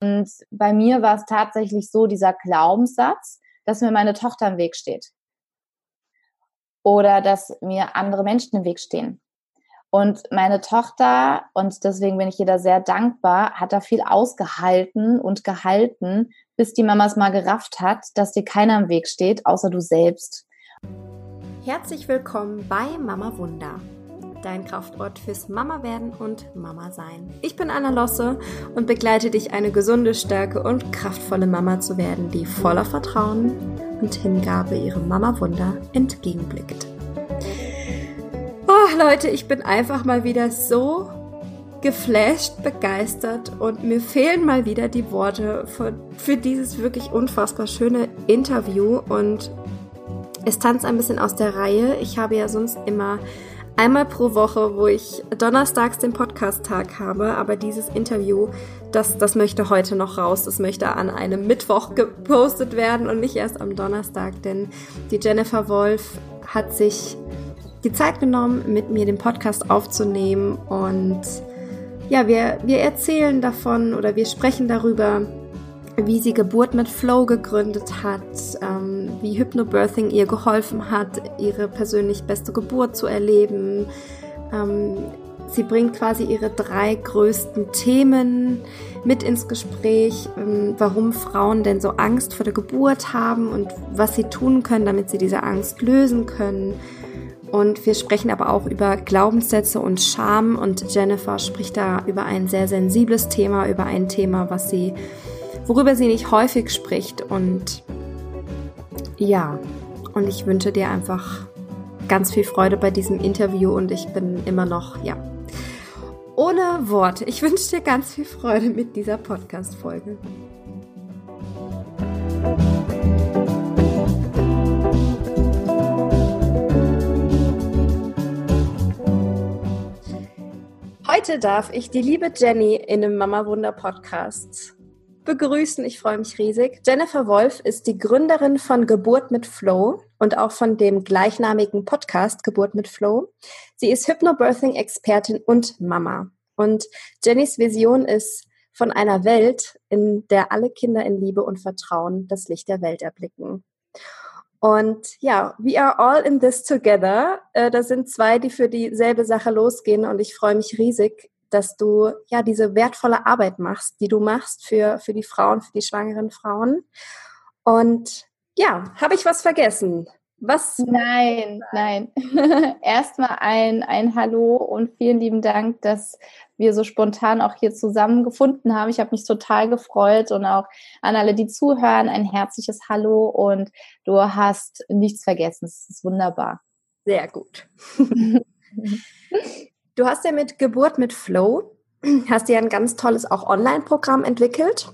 Und bei mir war es tatsächlich so, dieser Glaubenssatz, dass mir meine Tochter im Weg steht. Oder dass mir andere Menschen im Weg stehen. Und meine Tochter, und deswegen bin ich ihr da sehr dankbar, hat da viel ausgehalten und gehalten, bis die Mama es mal gerafft hat, dass dir keiner im Weg steht, außer du selbst. Herzlich willkommen bei Mama Wunder dein Kraftort fürs Mama werden und Mama sein. Ich bin Anna Losse und begleite dich, eine gesunde, starke und kraftvolle Mama zu werden, die voller Vertrauen und Hingabe ihrem Mama-Wunder entgegenblickt. Oh, Leute, ich bin einfach mal wieder so geflasht, begeistert und mir fehlen mal wieder die Worte für, für dieses wirklich unfassbar schöne Interview und es tanzt ein bisschen aus der Reihe. Ich habe ja sonst immer einmal pro Woche, wo ich donnerstags den Podcast-Tag habe, aber dieses Interview, das, das möchte heute noch raus. Das möchte an einem Mittwoch gepostet werden und nicht erst am Donnerstag, denn die Jennifer Wolf hat sich die Zeit genommen, mit mir den Podcast aufzunehmen und ja, wir, wir erzählen davon oder wir sprechen darüber, wie sie Geburt mit Flow gegründet hat, ähm, wie Hypnobirthing ihr geholfen hat, ihre persönlich beste Geburt zu erleben. Ähm, sie bringt quasi ihre drei größten Themen mit ins Gespräch, ähm, warum Frauen denn so Angst vor der Geburt haben und was sie tun können, damit sie diese Angst lösen können. Und wir sprechen aber auch über Glaubenssätze und Scham und Jennifer spricht da über ein sehr sensibles Thema, über ein Thema, was sie worüber sie nicht häufig spricht. Und ja, und ich wünsche dir einfach ganz viel Freude bei diesem Interview und ich bin immer noch, ja, ohne Worte. Ich wünsche dir ganz viel Freude mit dieser Podcast-Folge. Heute darf ich die liebe Jenny in einem Mama Wunder Podcast begrüßen. Ich freue mich riesig. Jennifer Wolf ist die Gründerin von Geburt mit Flow und auch von dem gleichnamigen Podcast Geburt mit Flow. Sie ist Hypnobirthing-Expertin und Mama. Und Jennys Vision ist von einer Welt, in der alle Kinder in Liebe und Vertrauen das Licht der Welt erblicken. Und ja, we are all in this together. Äh, das sind zwei, die für dieselbe Sache losgehen und ich freue mich riesig, dass du ja diese wertvolle Arbeit machst, die du machst für, für die Frauen, für die schwangeren Frauen. Und ja, habe ich was vergessen? Was? Nein, nein. Erstmal ein, ein Hallo und vielen lieben Dank, dass wir so spontan auch hier zusammengefunden haben. Ich habe mich total gefreut und auch an alle, die zuhören, ein herzliches Hallo und du hast nichts vergessen. Es ist wunderbar. Sehr gut. Du hast ja mit Geburt mit Flow, hast ja ein ganz tolles auch Online-Programm entwickelt,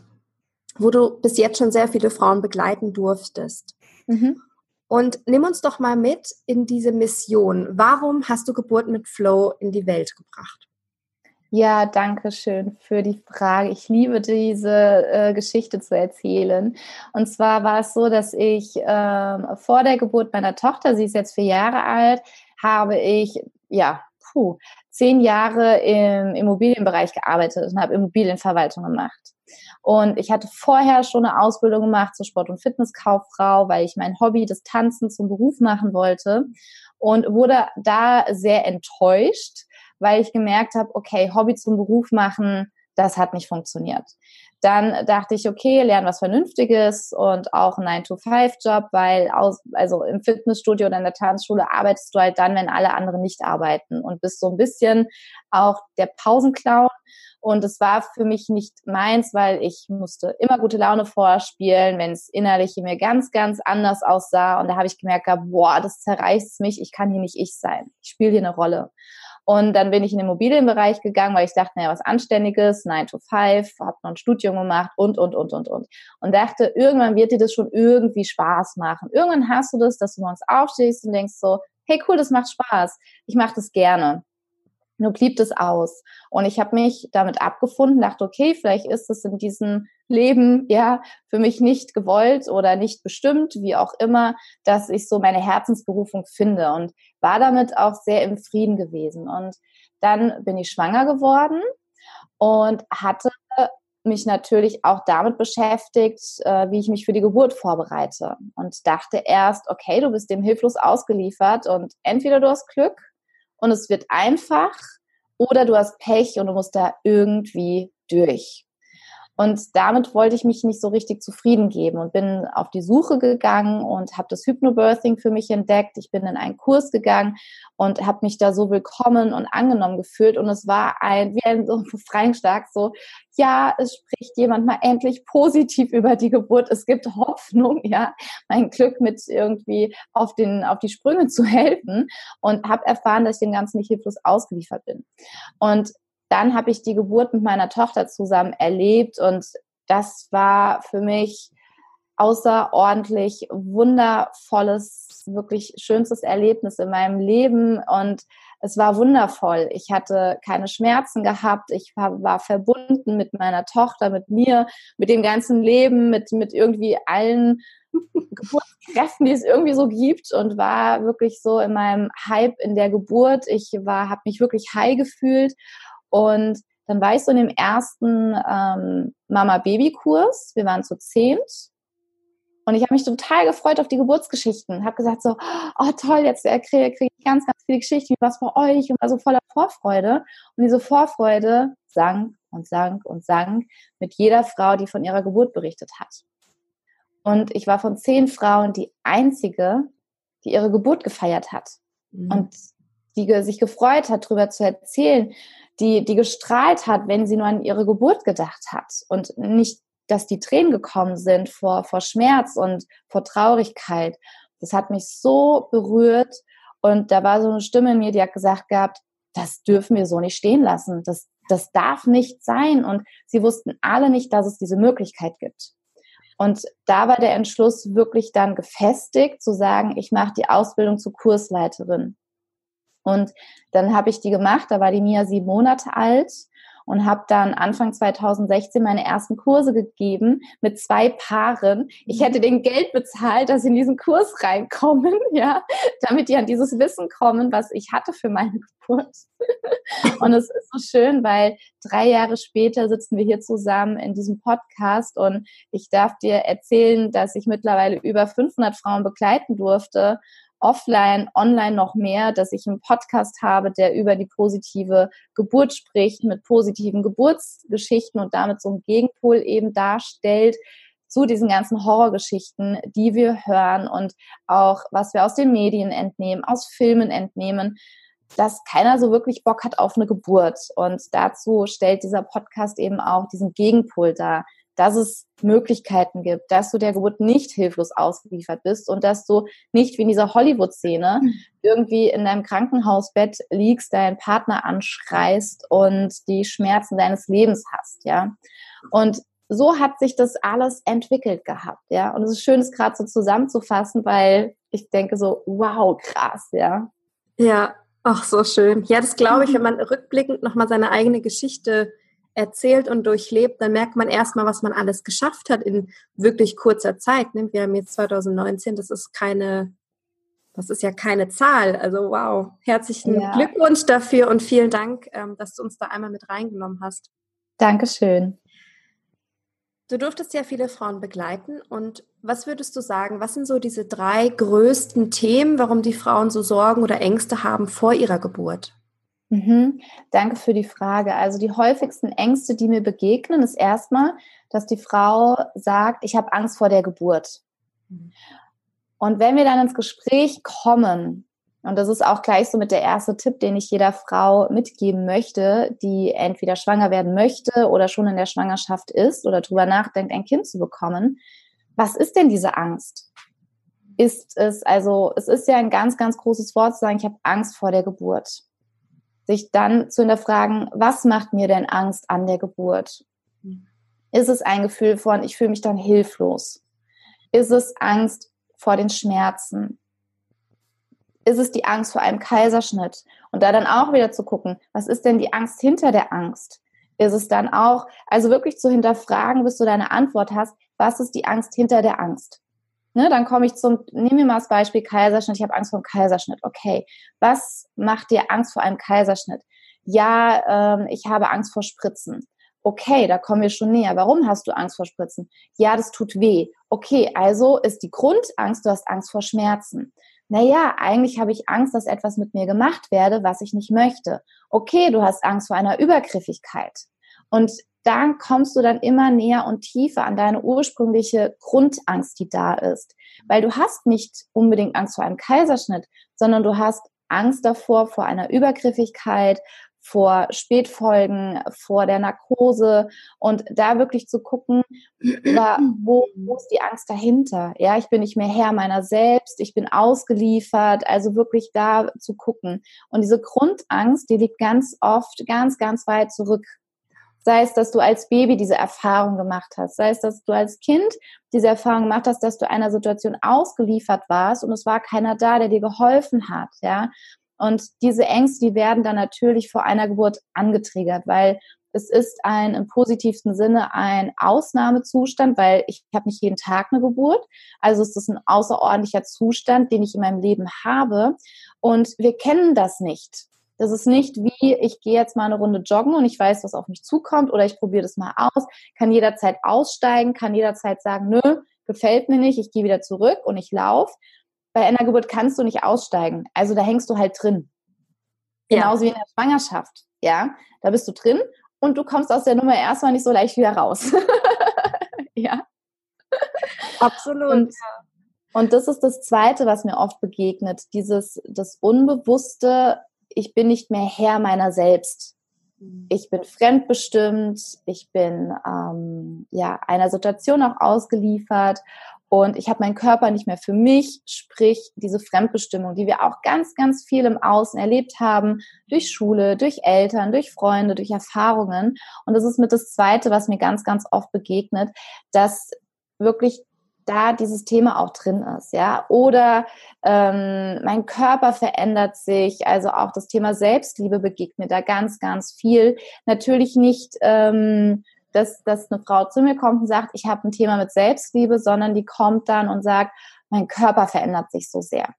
wo du bis jetzt schon sehr viele Frauen begleiten durftest. Mhm. Und nimm uns doch mal mit in diese Mission. Warum hast du Geburt mit Flow in die Welt gebracht? Ja, danke schön für die Frage. Ich liebe diese äh, Geschichte zu erzählen. Und zwar war es so, dass ich äh, vor der Geburt meiner Tochter, sie ist jetzt vier Jahre alt, habe ich ja puh, zehn Jahre im Immobilienbereich gearbeitet und habe Immobilienverwaltung gemacht. Und ich hatte vorher schon eine Ausbildung gemacht zur Sport- und Fitnesskauffrau, weil ich mein Hobby, das Tanzen, zum Beruf machen wollte und wurde da sehr enttäuscht, weil ich gemerkt habe, okay, Hobby zum Beruf machen, das hat nicht funktioniert. Dann dachte ich, okay, lerne was Vernünftiges und auch einen 9-to-5-Job, weil aus, also im Fitnessstudio oder in der Tanzschule arbeitest du halt dann, wenn alle anderen nicht arbeiten und bist so ein bisschen auch der Pausenclown. Und es war für mich nicht meins, weil ich musste immer gute Laune vorspielen, wenn es innerlich in mir ganz, ganz anders aussah. Und da habe ich gemerkt, boah, das zerreißt mich, ich kann hier nicht ich sein. Ich spiele hier eine Rolle. Und dann bin ich in den Immobilienbereich gegangen, weil ich dachte, naja, was Anständiges, 9 to 5, habe noch ein Studium gemacht und, und, und, und, und. Und dachte, irgendwann wird dir das schon irgendwie Spaß machen. Irgendwann hast du das, dass du morgens aufstehst und denkst so, hey cool, das macht Spaß. Ich mache das gerne. Nur blieb es aus. Und ich habe mich damit abgefunden, dachte, okay, vielleicht ist es in diesem Leben ja für mich nicht gewollt oder nicht bestimmt, wie auch immer, dass ich so meine Herzensberufung finde und war damit auch sehr im Frieden gewesen. Und dann bin ich schwanger geworden und hatte mich natürlich auch damit beschäftigt, äh, wie ich mich für die Geburt vorbereite und dachte erst, okay, du bist dem hilflos ausgeliefert und entweder du hast Glück und es wird einfach oder du hast Pech und du musst da irgendwie durch. Und damit wollte ich mich nicht so richtig zufrieden geben und bin auf die Suche gegangen und habe das Hypnobirthing für mich entdeckt. Ich bin in einen Kurs gegangen und habe mich da so willkommen und angenommen gefühlt. Und es war ein, wie ein so Befreiungsschlag, so, ja, es spricht jemand mal endlich positiv über die Geburt. Es gibt Hoffnung, ja, mein Glück mit irgendwie auf den, auf die Sprünge zu helfen und habe erfahren, dass ich dem Ganzen nicht hilflos ausgeliefert bin. Und dann habe ich die Geburt mit meiner Tochter zusammen erlebt und das war für mich außerordentlich wundervolles, wirklich schönstes Erlebnis in meinem Leben und es war wundervoll. Ich hatte keine Schmerzen gehabt. Ich war, war, verbunden mit meiner Tochter, mit mir, mit dem ganzen Leben, mit, mit irgendwie allen Geburtskräften, die es irgendwie so gibt und war wirklich so in meinem Hype in der Geburt. Ich war, habe mich wirklich high gefühlt und dann war ich so in dem ersten ähm, Mama-Baby-Kurs. Wir waren zu zehnt. Und ich habe mich total gefreut auf die Geburtsgeschichten. Habe gesagt so, oh toll, jetzt kriege krieg ich ganz, ganz viele Geschichten, wie was bei euch und war so voller Vorfreude. Und diese Vorfreude sank und sank und sank mit jeder Frau, die von ihrer Geburt berichtet hat. Und ich war von zehn Frauen die einzige, die ihre Geburt gefeiert hat. Mhm. Und die sich gefreut hat, darüber zu erzählen, die, die gestrahlt hat, wenn sie nur an ihre Geburt gedacht hat und nicht, dass die Tränen gekommen sind vor, vor Schmerz und vor Traurigkeit. Das hat mich so berührt und da war so eine Stimme in mir, die hat gesagt gehabt, das dürfen wir so nicht stehen lassen. Das, das darf nicht sein. Und sie wussten alle nicht, dass es diese Möglichkeit gibt. Und da war der Entschluss wirklich dann gefestigt, zu sagen, ich mache die Ausbildung zur Kursleiterin. Und dann habe ich die gemacht, da war die Mia sieben Monate alt und habe dann Anfang 2016 meine ersten Kurse gegeben mit zwei Paaren. Ich hätte den Geld bezahlt, dass sie in diesen Kurs reinkommen, ja, damit die an dieses Wissen kommen, was ich hatte für meine Geburt. Und es ist so schön, weil drei Jahre später sitzen wir hier zusammen in diesem Podcast und ich darf dir erzählen, dass ich mittlerweile über 500 Frauen begleiten durfte offline, online noch mehr, dass ich einen Podcast habe, der über die positive Geburt spricht, mit positiven Geburtsgeschichten und damit so einen Gegenpol eben darstellt zu diesen ganzen Horrorgeschichten, die wir hören und auch was wir aus den Medien entnehmen, aus Filmen entnehmen, dass keiner so wirklich Bock hat auf eine Geburt. Und dazu stellt dieser Podcast eben auch diesen Gegenpol dar dass es Möglichkeiten gibt, dass du der Geburt nicht hilflos ausgeliefert bist und dass du nicht wie in dieser Hollywood-Szene mhm. irgendwie in deinem Krankenhausbett liegst, deinen Partner anschreist und die Schmerzen deines Lebens hast, ja. Und so hat sich das alles entwickelt gehabt, ja. Und es ist schön, es gerade so zusammenzufassen, weil ich denke so, wow, krass, ja. Ja, ach, so schön. Ja, das glaube ich, wenn man rückblickend nochmal seine eigene Geschichte erzählt und durchlebt, dann merkt man erstmal, was man alles geschafft hat in wirklich kurzer Zeit. Ne? Wir haben jetzt 2019, das ist keine, das ist ja keine Zahl. Also wow, herzlichen ja. Glückwunsch dafür und vielen Dank, ähm, dass du uns da einmal mit reingenommen hast. Dankeschön. Du durftest ja viele Frauen begleiten und was würdest du sagen, was sind so diese drei größten Themen, warum die Frauen so Sorgen oder Ängste haben vor ihrer Geburt? Mhm. Danke für die Frage. Also die häufigsten Ängste, die mir begegnen, ist erstmal, dass die Frau sagt, ich habe Angst vor der Geburt. Mhm. Und wenn wir dann ins Gespräch kommen, und das ist auch gleich so mit der erste Tipp, den ich jeder Frau mitgeben möchte, die entweder schwanger werden möchte oder schon in der Schwangerschaft ist oder drüber nachdenkt, ein Kind zu bekommen. Was ist denn diese Angst? Ist es, also, es ist ja ein ganz, ganz großes Wort zu sagen, ich habe Angst vor der Geburt sich dann zu hinterfragen, was macht mir denn Angst an der Geburt? Ist es ein Gefühl von, ich fühle mich dann hilflos? Ist es Angst vor den Schmerzen? Ist es die Angst vor einem Kaiserschnitt? Und da dann auch wieder zu gucken, was ist denn die Angst hinter der Angst? Ist es dann auch, also wirklich zu hinterfragen, bis du deine Antwort hast, was ist die Angst hinter der Angst? Ne, dann komme ich zum, nehmen wir mal das Beispiel Kaiserschnitt. Ich habe Angst vor einem Kaiserschnitt. Okay, was macht dir Angst vor einem Kaiserschnitt? Ja, ähm, ich habe Angst vor Spritzen. Okay, da kommen wir schon näher. Warum hast du Angst vor Spritzen? Ja, das tut weh. Okay, also ist die Grundangst, du hast Angst vor Schmerzen. Naja, eigentlich habe ich Angst, dass etwas mit mir gemacht werde, was ich nicht möchte. Okay, du hast Angst vor einer Übergriffigkeit. Und dann kommst du dann immer näher und tiefer an deine ursprüngliche Grundangst, die da ist. Weil du hast nicht unbedingt Angst vor einem Kaiserschnitt, sondern du hast Angst davor, vor einer Übergriffigkeit, vor Spätfolgen, vor der Narkose und da wirklich zu gucken, wo, wo ist die Angst dahinter? Ja, ich bin nicht mehr Herr meiner selbst, ich bin ausgeliefert, also wirklich da zu gucken. Und diese Grundangst, die liegt ganz oft ganz, ganz weit zurück. Sei es, dass du als Baby diese Erfahrung gemacht hast, sei es, dass du als Kind diese Erfahrung gemacht hast, dass du einer Situation ausgeliefert warst und es war keiner da, der dir geholfen hat, ja. Und diese Ängste, die werden dann natürlich vor einer Geburt angetriggert, weil es ist ein im positivsten Sinne ein Ausnahmezustand, weil ich habe nicht jeden Tag eine Geburt. Also es ist ein außerordentlicher Zustand, den ich in meinem Leben habe. Und wir kennen das nicht. Das ist nicht wie, ich gehe jetzt mal eine Runde joggen und ich weiß, was auf mich zukommt oder ich probiere das mal aus, kann jederzeit aussteigen, kann jederzeit sagen, nö, gefällt mir nicht, ich gehe wieder zurück und ich laufe, bei einer Geburt kannst du nicht aussteigen. Also da hängst du halt drin. Genauso ja. wie in der Schwangerschaft. Ja, da bist du drin und du kommst aus der Nummer erstmal nicht so leicht wieder raus. ja. Absolut. Und, und das ist das Zweite, was mir oft begegnet. Dieses, das Unbewusste, ich bin nicht mehr Herr meiner selbst. Mhm. Ich bin fremdbestimmt, ich bin ähm, ja einer Situation auch ausgeliefert und ich habe meinen Körper nicht mehr für mich, sprich diese Fremdbestimmung, die wir auch ganz, ganz viel im Außen erlebt haben, durch Schule, durch Eltern, durch Freunde, durch Erfahrungen. Und das ist mit das Zweite, was mir ganz, ganz oft begegnet, dass wirklich da dieses Thema auch drin ist, ja. Oder ähm, mein Körper verändert sich, also auch das Thema Selbstliebe begegnet da ganz, ganz viel. Natürlich nicht ähm, dass, dass eine Frau zu mir kommt und sagt, ich habe ein Thema mit Selbstliebe, sondern die kommt dann und sagt, mein Körper verändert sich so sehr.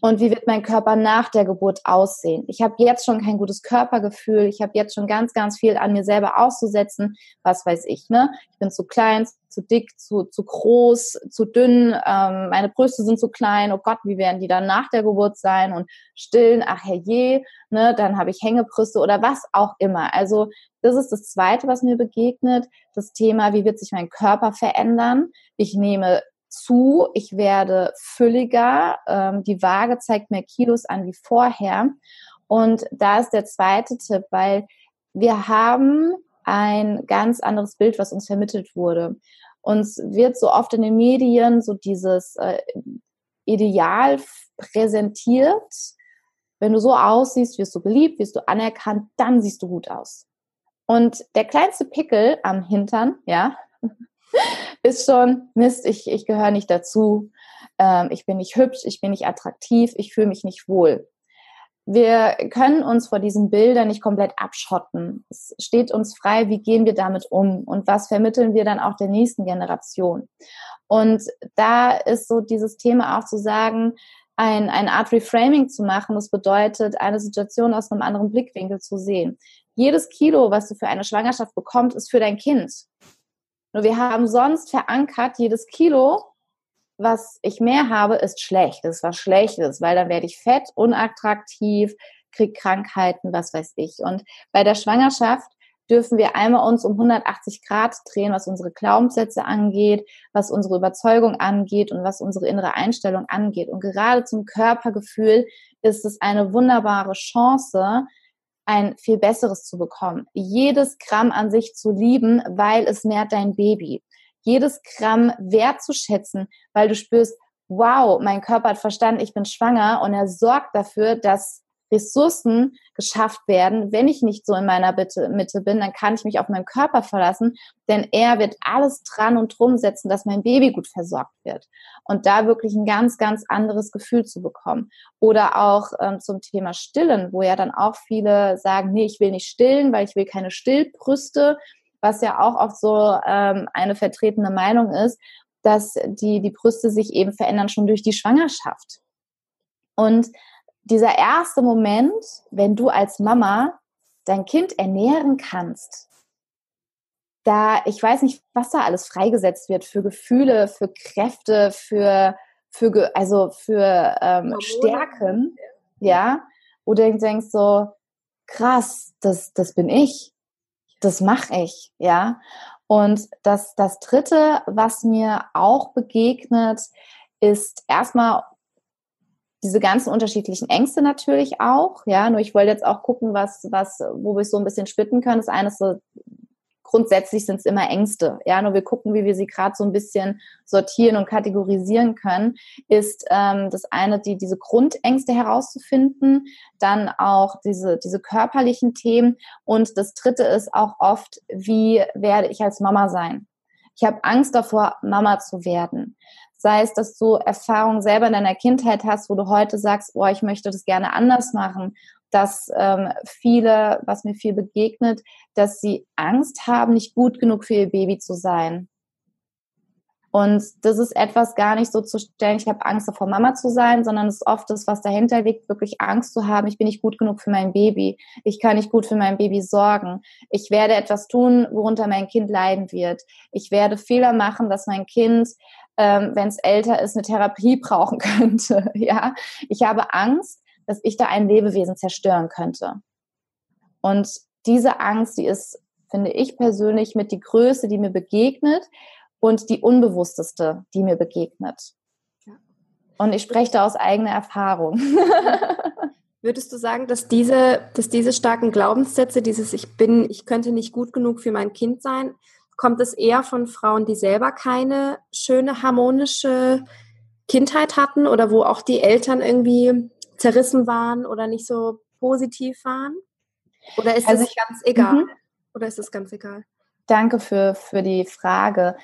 Und wie wird mein Körper nach der Geburt aussehen? Ich habe jetzt schon kein gutes Körpergefühl. Ich habe jetzt schon ganz, ganz viel an mir selber auszusetzen. Was weiß ich, ne? Ich bin zu klein, zu dick, zu, zu groß, zu dünn. Ähm, meine Brüste sind zu klein. Oh Gott, wie werden die dann nach der Geburt sein? Und stillen, ach herrje, ne? Dann habe ich Hängebrüste oder was auch immer. Also das ist das Zweite, was mir begegnet. Das Thema, wie wird sich mein Körper verändern? Ich nehme zu, ich werde fülliger, ähm, die Waage zeigt mehr Kilos an wie vorher. Und da ist der zweite Tipp, weil wir haben ein ganz anderes Bild, was uns vermittelt wurde. Uns wird so oft in den Medien so dieses äh, Ideal präsentiert. Wenn du so aussiehst, wirst du geliebt, wirst du anerkannt, dann siehst du gut aus. Und der kleinste Pickel am Hintern, ja, ist schon, Mist, ich, ich gehöre nicht dazu, ähm, ich bin nicht hübsch, ich bin nicht attraktiv, ich fühle mich nicht wohl. Wir können uns vor diesen Bildern nicht komplett abschotten. Es steht uns frei, wie gehen wir damit um und was vermitteln wir dann auch der nächsten Generation. Und da ist so dieses Thema auch zu sagen, ein, eine Art Reframing zu machen. Das bedeutet, eine Situation aus einem anderen Blickwinkel zu sehen. Jedes Kilo, was du für eine Schwangerschaft bekommst, ist für dein Kind. Nur wir haben sonst verankert, jedes Kilo, was ich mehr habe, ist schlecht. Das ist was Schlechtes, weil dann werde ich fett, unattraktiv, krieg Krankheiten, was weiß ich. Und bei der Schwangerschaft dürfen wir einmal uns um 180 Grad drehen, was unsere Glaubenssätze angeht, was unsere Überzeugung angeht und was unsere innere Einstellung angeht. Und gerade zum Körpergefühl ist es eine wunderbare Chance, ein viel besseres zu bekommen. Jedes Gramm an sich zu lieben, weil es nährt dein Baby. Jedes Gramm wertzuschätzen, weil du spürst, wow, mein Körper hat verstanden, ich bin schwanger und er sorgt dafür, dass Ressourcen geschafft werden. Wenn ich nicht so in meiner Mitte bin, dann kann ich mich auf meinen Körper verlassen, denn er wird alles dran und drum setzen, dass mein Baby gut versorgt wird. Und da wirklich ein ganz, ganz anderes Gefühl zu bekommen. Oder auch ähm, zum Thema Stillen, wo ja dann auch viele sagen, nee, ich will nicht stillen, weil ich will keine Stillbrüste, was ja auch oft so ähm, eine vertretene Meinung ist, dass die, die Brüste sich eben verändern schon durch die Schwangerschaft. Und dieser erste Moment, wenn du als Mama dein Kind ernähren kannst, da, ich weiß nicht, was da alles freigesetzt wird für Gefühle, für Kräfte, für, für also für ähm, Stärken, ja, wo du denkst so, krass, das, das bin ich, das mache ich, ja. Und das, das Dritte, was mir auch begegnet, ist erstmal diese ganzen unterschiedlichen Ängste natürlich auch, ja. Nur ich wollte jetzt auch gucken, was, was, wo wir so ein bisschen splitten können. Das eine ist so grundsätzlich sind es immer Ängste. Ja, nur wir gucken, wie wir sie gerade so ein bisschen sortieren und kategorisieren können, ist ähm, das eine, die, diese Grundängste herauszufinden, dann auch diese, diese körperlichen Themen und das dritte ist auch oft, wie werde ich als Mama sein? Ich habe Angst davor, Mama zu werden. Sei es, dass du Erfahrungen selber in deiner Kindheit hast, wo du heute sagst, oh, ich möchte das gerne anders machen dass ähm, viele, was mir viel begegnet, dass sie Angst haben, nicht gut genug für ihr Baby zu sein. Und das ist etwas gar nicht so zu stellen, ich habe Angst davor, Mama zu sein, sondern es ist oft das, was dahinter liegt, wirklich Angst zu haben, ich bin nicht gut genug für mein Baby, ich kann nicht gut für mein Baby sorgen, ich werde etwas tun, worunter mein Kind leiden wird, ich werde Fehler machen, dass mein Kind, ähm, wenn es älter ist, eine Therapie brauchen könnte. Ja, ich habe Angst, dass ich da ein Lebewesen zerstören könnte. Und diese Angst, die ist, finde ich persönlich, mit die größte, die mir begegnet und die unbewussteste, die mir begegnet. Und ich spreche da aus eigener Erfahrung. Würdest du sagen, dass diese, dass diese starken Glaubenssätze, dieses Ich bin, ich könnte nicht gut genug für mein Kind sein, kommt es eher von Frauen, die selber keine schöne, harmonische Kindheit hatten oder wo auch die Eltern irgendwie zerrissen waren oder nicht so positiv waren? Oder ist also es ganz egal? Mhm. Oder ist es ganz egal? Danke für, für die Frage.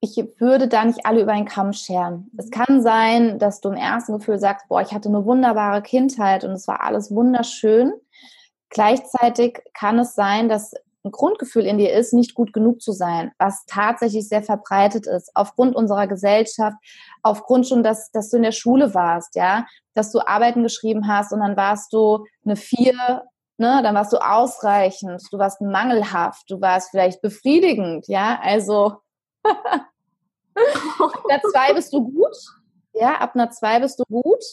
Ich würde da nicht alle über einen Kamm scheren. Es kann sein, dass du im ersten Gefühl sagst, boah, ich hatte eine wunderbare Kindheit und es war alles wunderschön. Gleichzeitig kann es sein, dass ein Grundgefühl in dir ist, nicht gut genug zu sein, was tatsächlich sehr verbreitet ist, aufgrund unserer Gesellschaft, aufgrund schon, dass, dass du in der Schule warst, ja, dass du Arbeiten geschrieben hast und dann warst du eine Vier, ne, dann warst du ausreichend, du warst mangelhaft, du warst vielleicht befriedigend, ja, also ab einer Zwei bist du gut, ja, ab einer Zwei bist du gut,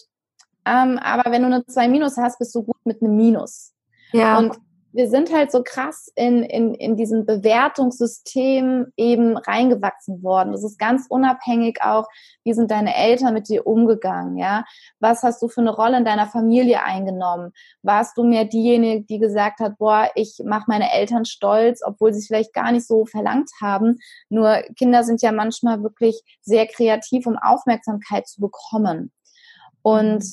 ähm, aber wenn du eine Zwei Minus hast, bist du gut mit einem Minus. Ja. Und wir sind halt so krass in, in, in diesem Bewertungssystem eben reingewachsen worden. Das ist ganz unabhängig auch, wie sind deine Eltern mit dir umgegangen, ja? Was hast du für eine Rolle in deiner Familie eingenommen? Warst du mehr diejenige, die gesagt hat, boah, ich mache meine Eltern stolz, obwohl sie es vielleicht gar nicht so verlangt haben? Nur Kinder sind ja manchmal wirklich sehr kreativ, um Aufmerksamkeit zu bekommen. Und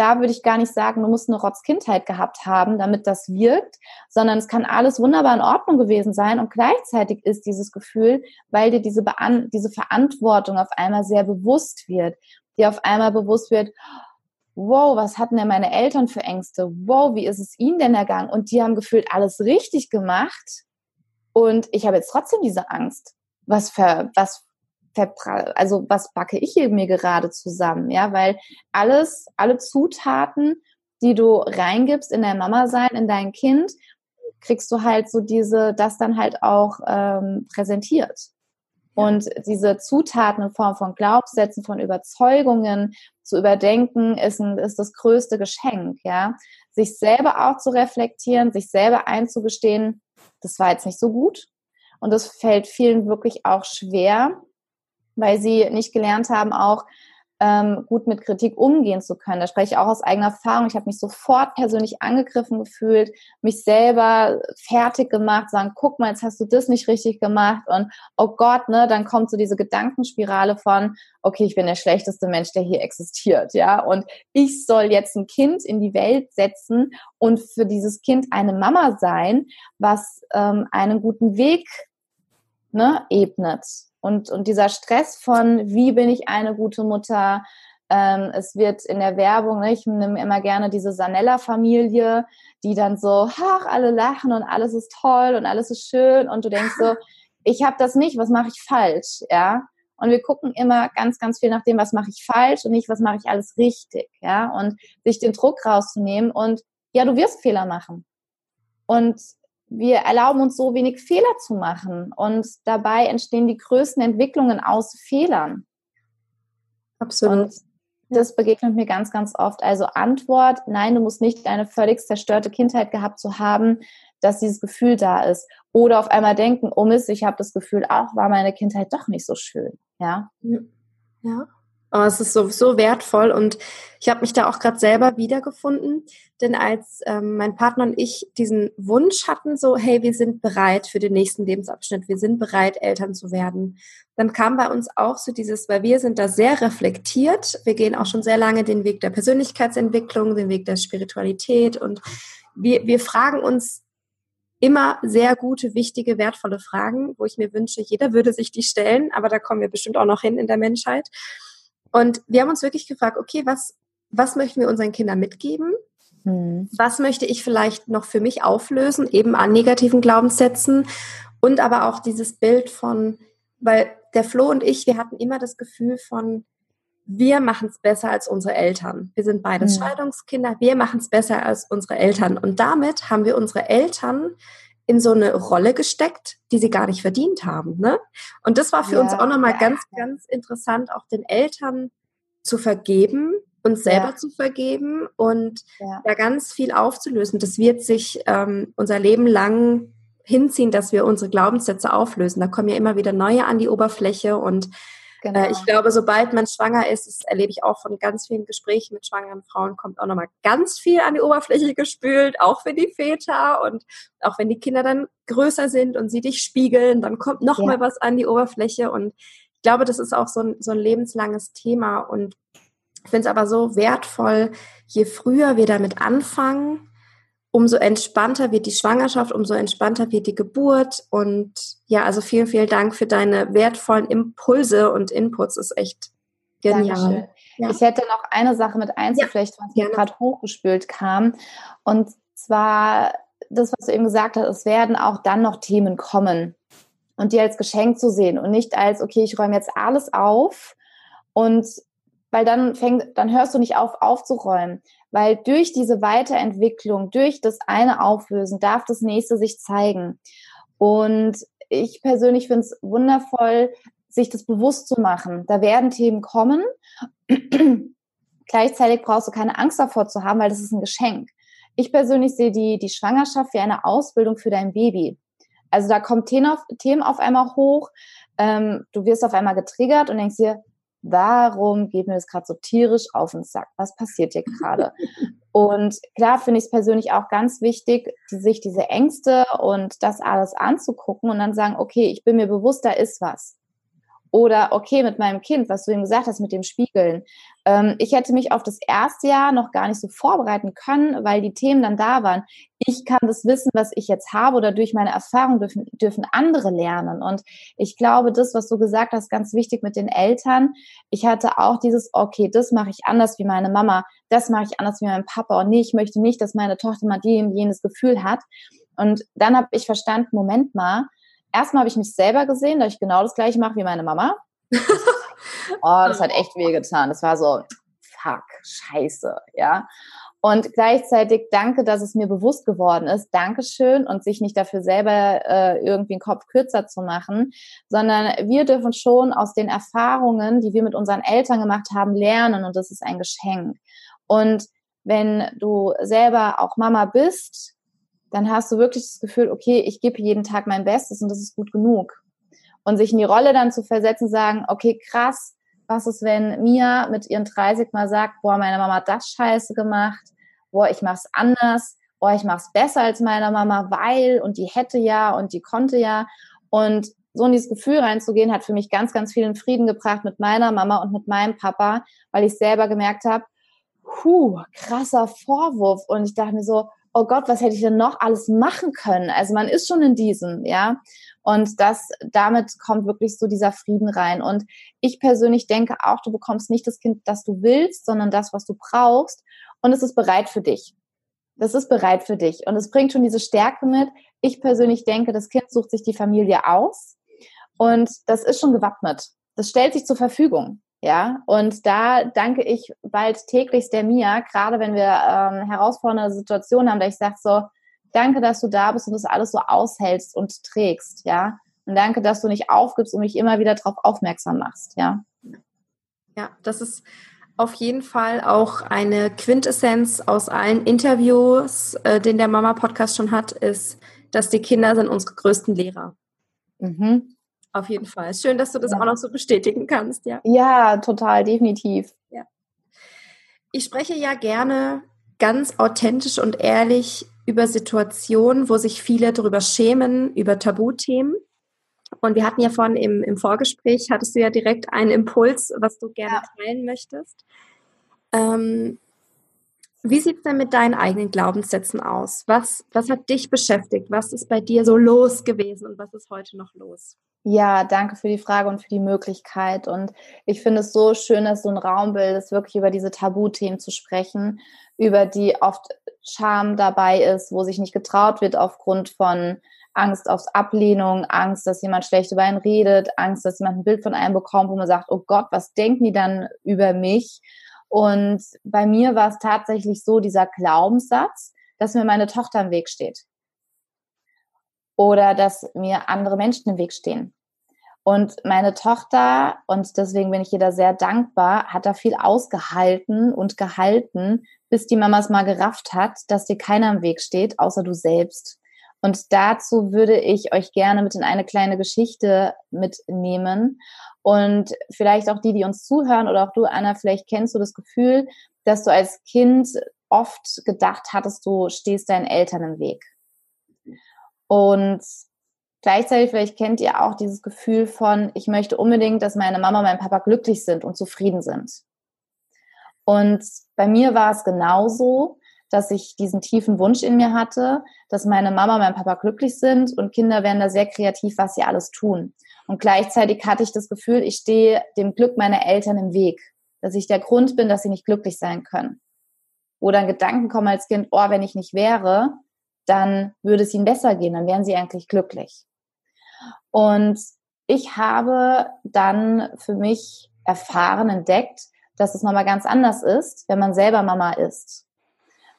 da würde ich gar nicht sagen, du musst eine Rotzkindheit gehabt haben, damit das wirkt, sondern es kann alles wunderbar in Ordnung gewesen sein und gleichzeitig ist dieses Gefühl, weil dir diese, Bean diese Verantwortung auf einmal sehr bewusst wird, dir auf einmal bewusst wird, wow, was hatten denn meine Eltern für Ängste? Wow, wie ist es ihnen denn ergangen? Und die haben gefühlt alles richtig gemacht und ich habe jetzt trotzdem diese Angst. Was für, was also was backe ich hier mir gerade zusammen, ja, weil alles, alle Zutaten, die du reingibst in dein Mama sein, in dein Kind, kriegst du halt so diese, das dann halt auch ähm, präsentiert. Und diese Zutaten in Form von Glaubenssätzen, von Überzeugungen zu überdenken, ist, ein, ist das größte Geschenk, ja. Sich selber auch zu reflektieren, sich selber einzugestehen, das war jetzt nicht so gut. Und das fällt vielen wirklich auch schwer, weil sie nicht gelernt haben, auch ähm, gut mit Kritik umgehen zu können. Da spreche ich auch aus eigener Erfahrung. Ich habe mich sofort persönlich angegriffen gefühlt, mich selber fertig gemacht, sagen, guck mal, jetzt hast du das nicht richtig gemacht und oh Gott, ne, dann kommt so diese Gedankenspirale von, okay, ich bin der schlechteste Mensch, der hier existiert, ja, und ich soll jetzt ein Kind in die Welt setzen und für dieses Kind eine Mama sein, was ähm, einen guten Weg ne, ebnet und, und dieser Stress von, wie bin ich eine gute Mutter? Ähm, es wird in der Werbung, ne, ich nehme immer gerne diese Sanella-Familie, die dann so, ach, alle lachen und alles ist toll und alles ist schön und du denkst so, ich habe das nicht, was mache ich falsch, ja? Und wir gucken immer ganz, ganz viel nach dem, was mache ich falsch und nicht, was mache ich alles richtig, ja? Und sich den Druck rauszunehmen und ja, du wirst Fehler machen. Und wir erlauben uns so wenig Fehler zu machen und dabei entstehen die größten Entwicklungen aus Fehlern. Absolut. Und das begegnet mir ganz, ganz oft. Also Antwort, nein, du musst nicht eine völlig zerstörte Kindheit gehabt zu haben, dass dieses Gefühl da ist. Oder auf einmal denken, oh Mist, ich habe das Gefühl, auch war meine Kindheit doch nicht so schön. Ja. Ja. Oh, es ist so, so wertvoll und ich habe mich da auch gerade selber wiedergefunden, denn als ähm, mein Partner und ich diesen Wunsch hatten, so hey, wir sind bereit für den nächsten Lebensabschnitt, wir sind bereit, Eltern zu werden, dann kam bei uns auch so dieses, weil wir sind da sehr reflektiert, wir gehen auch schon sehr lange den Weg der Persönlichkeitsentwicklung, den Weg der Spiritualität und wir, wir fragen uns immer sehr gute, wichtige, wertvolle Fragen, wo ich mir wünsche, jeder würde sich die stellen, aber da kommen wir bestimmt auch noch hin in der Menschheit. Und wir haben uns wirklich gefragt, okay, was, was möchten wir unseren Kindern mitgeben? Mhm. Was möchte ich vielleicht noch für mich auflösen, eben an negativen Glaubenssätzen und aber auch dieses Bild von, weil der Flo und ich, wir hatten immer das Gefühl von, wir machen es besser als unsere Eltern. Wir sind beide mhm. Scheidungskinder, wir machen es besser als unsere Eltern. Und damit haben wir unsere Eltern in so eine Rolle gesteckt, die sie gar nicht verdient haben. Ne? Und das war für ja, uns auch nochmal ja. ganz, ganz interessant, auch den Eltern zu vergeben, uns selber ja. zu vergeben und da ganz viel aufzulösen. Das wird sich ähm, unser Leben lang hinziehen, dass wir unsere Glaubenssätze auflösen. Da kommen ja immer wieder neue an die Oberfläche und Genau. Äh, ich genau. glaube, sobald man schwanger ist, das erlebe ich auch von ganz vielen Gesprächen mit schwangeren Frauen, kommt auch nochmal ganz viel an die Oberfläche gespült, auch für die Väter und auch wenn die Kinder dann größer sind und sie dich spiegeln, dann kommt nochmal ja. was an die Oberfläche und ich glaube, das ist auch so ein, so ein lebenslanges Thema und ich finde es aber so wertvoll, je früher wir damit anfangen, umso entspannter wird die Schwangerschaft, umso entspannter wird die Geburt. Und ja, also vielen, vielen Dank für deine wertvollen Impulse und Inputs. Ist echt genial. Ja. Ich hätte noch eine Sache mit einzuflechten, ja, was gerade hochgespült kam. Und zwar das, was du eben gesagt hast, es werden auch dann noch Themen kommen. Und die als Geschenk zu sehen und nicht als, okay, ich räume jetzt alles auf und weil dann fängt, dann hörst du nicht auf aufzuräumen weil durch diese Weiterentwicklung, durch das eine Auflösen, darf das nächste sich zeigen. Und ich persönlich finde es wundervoll, sich das bewusst zu machen. Da werden Themen kommen. Gleichzeitig brauchst du keine Angst davor zu haben, weil das ist ein Geschenk. Ich persönlich sehe die, die Schwangerschaft wie eine Ausbildung für dein Baby. Also da kommen Themen auf, Themen auf einmal hoch, ähm, du wirst auf einmal getriggert und denkst dir, warum geht mir das gerade so tierisch auf den Sack? Was passiert hier gerade? und klar finde ich es persönlich auch ganz wichtig, die, sich diese Ängste und das alles anzugucken und dann sagen, okay, ich bin mir bewusst, da ist was. Oder okay, mit meinem Kind, was du ihm gesagt hast, mit dem Spiegeln. Ähm, ich hätte mich auf das erste Jahr noch gar nicht so vorbereiten können, weil die Themen dann da waren. Ich kann das Wissen, was ich jetzt habe oder durch meine Erfahrung dürfen, dürfen andere lernen. Und ich glaube, das, was du gesagt hast, ganz wichtig mit den Eltern. Ich hatte auch dieses, okay, das mache ich anders wie meine Mama, das mache ich anders wie mein Papa. Und nee, ich möchte nicht, dass meine Tochter mal die, jenes Gefühl hat. Und dann habe ich verstanden, Moment mal, erstmal habe ich mich selber gesehen, dass ich genau das gleiche mache wie meine Mama. oh, das hat echt wehgetan. Das war so, fuck, scheiße, ja. Und gleichzeitig danke, dass es mir bewusst geworden ist. Dankeschön und sich nicht dafür selber äh, irgendwie den Kopf kürzer zu machen, sondern wir dürfen schon aus den Erfahrungen, die wir mit unseren Eltern gemacht haben, lernen und das ist ein Geschenk. Und wenn du selber auch Mama bist, dann hast du wirklich das Gefühl, okay, ich gebe jeden Tag mein Bestes und das ist gut genug. Und sich in die Rolle dann zu versetzen, sagen, okay, krass, was ist, wenn Mia mit ihren 30 mal sagt, boah, meine Mama hat das scheiße gemacht, boah, ich mach's anders, boah, ich mach's besser als meine Mama, weil und die hätte ja und die konnte ja. Und so in dieses Gefühl reinzugehen, hat für mich ganz, ganz vielen Frieden gebracht mit meiner Mama und mit meinem Papa, weil ich selber gemerkt habe, puh, krasser Vorwurf. Und ich dachte mir so, oh Gott, was hätte ich denn noch alles machen können? Also man ist schon in diesem, ja. Und das, damit kommt wirklich so dieser Frieden rein. Und ich persönlich denke auch, du bekommst nicht das Kind, das du willst, sondern das, was du brauchst. Und es ist bereit für dich. Das ist bereit für dich. Und es bringt schon diese Stärke mit. Ich persönlich denke, das Kind sucht sich die Familie aus. Und das ist schon gewappnet. Das stellt sich zur Verfügung. Ja, und da danke ich bald täglichst der Mia, gerade wenn wir ähm, herausfordernde Situationen haben, da ich sage so, Danke, dass du da bist und das alles so aushältst und trägst, ja. Und danke, dass du nicht aufgibst und mich immer wieder darauf aufmerksam machst, ja. Ja, das ist auf jeden Fall auch eine Quintessenz aus allen Interviews, äh, den der Mama Podcast schon hat, ist, dass die Kinder sind unsere größten Lehrer. Mhm. Auf jeden Fall. Schön, dass du das ja. auch noch so bestätigen kannst, ja. Ja, total, definitiv. Ja. Ich spreche ja gerne ganz authentisch und ehrlich über Situationen, wo sich viele darüber schämen, über Tabuthemen. Und wir hatten ja vorhin im, im Vorgespräch, hattest du ja direkt einen Impuls, was du gerne ja. teilen möchtest. Ähm, wie sieht es denn mit deinen eigenen Glaubenssätzen aus? Was, was hat dich beschäftigt? Was ist bei dir so los gewesen und was ist heute noch los? Ja, danke für die Frage und für die Möglichkeit. Und ich finde es so schön, dass du einen Raum bildest, wirklich über diese Tabuthemen zu sprechen, über die oft Scham dabei ist, wo sich nicht getraut wird aufgrund von Angst auf Ablehnung, Angst, dass jemand schlecht über einen redet, Angst, dass jemand ein Bild von einem bekommt, wo man sagt, oh Gott, was denken die dann über mich? Und bei mir war es tatsächlich so, dieser Glaubenssatz, dass mir meine Tochter im Weg steht. Oder dass mir andere Menschen im Weg stehen. Und meine Tochter, und deswegen bin ich ihr da sehr dankbar, hat da viel ausgehalten und gehalten, bis die Mama es mal gerafft hat, dass dir keiner im Weg steht, außer du selbst. Und dazu würde ich euch gerne mit in eine kleine Geschichte mitnehmen. Und vielleicht auch die, die uns zuhören oder auch du, Anna, vielleicht kennst du das Gefühl, dass du als Kind oft gedacht hattest, du stehst deinen Eltern im Weg. Und gleichzeitig vielleicht kennt ihr auch dieses Gefühl von, ich möchte unbedingt, dass meine Mama und mein Papa glücklich sind und zufrieden sind. Und bei mir war es genauso, dass ich diesen tiefen Wunsch in mir hatte, dass meine Mama und mein Papa glücklich sind und Kinder werden da sehr kreativ, was sie alles tun. Und gleichzeitig hatte ich das Gefühl, ich stehe dem Glück meiner Eltern im Weg, dass ich der Grund bin, dass sie nicht glücklich sein können. Oder ein Gedanken kommen als Kind, oh, wenn ich nicht wäre, dann würde es ihnen besser gehen, dann wären sie eigentlich glücklich. Und ich habe dann für mich erfahren, entdeckt, dass es nochmal ganz anders ist, wenn man selber Mama ist.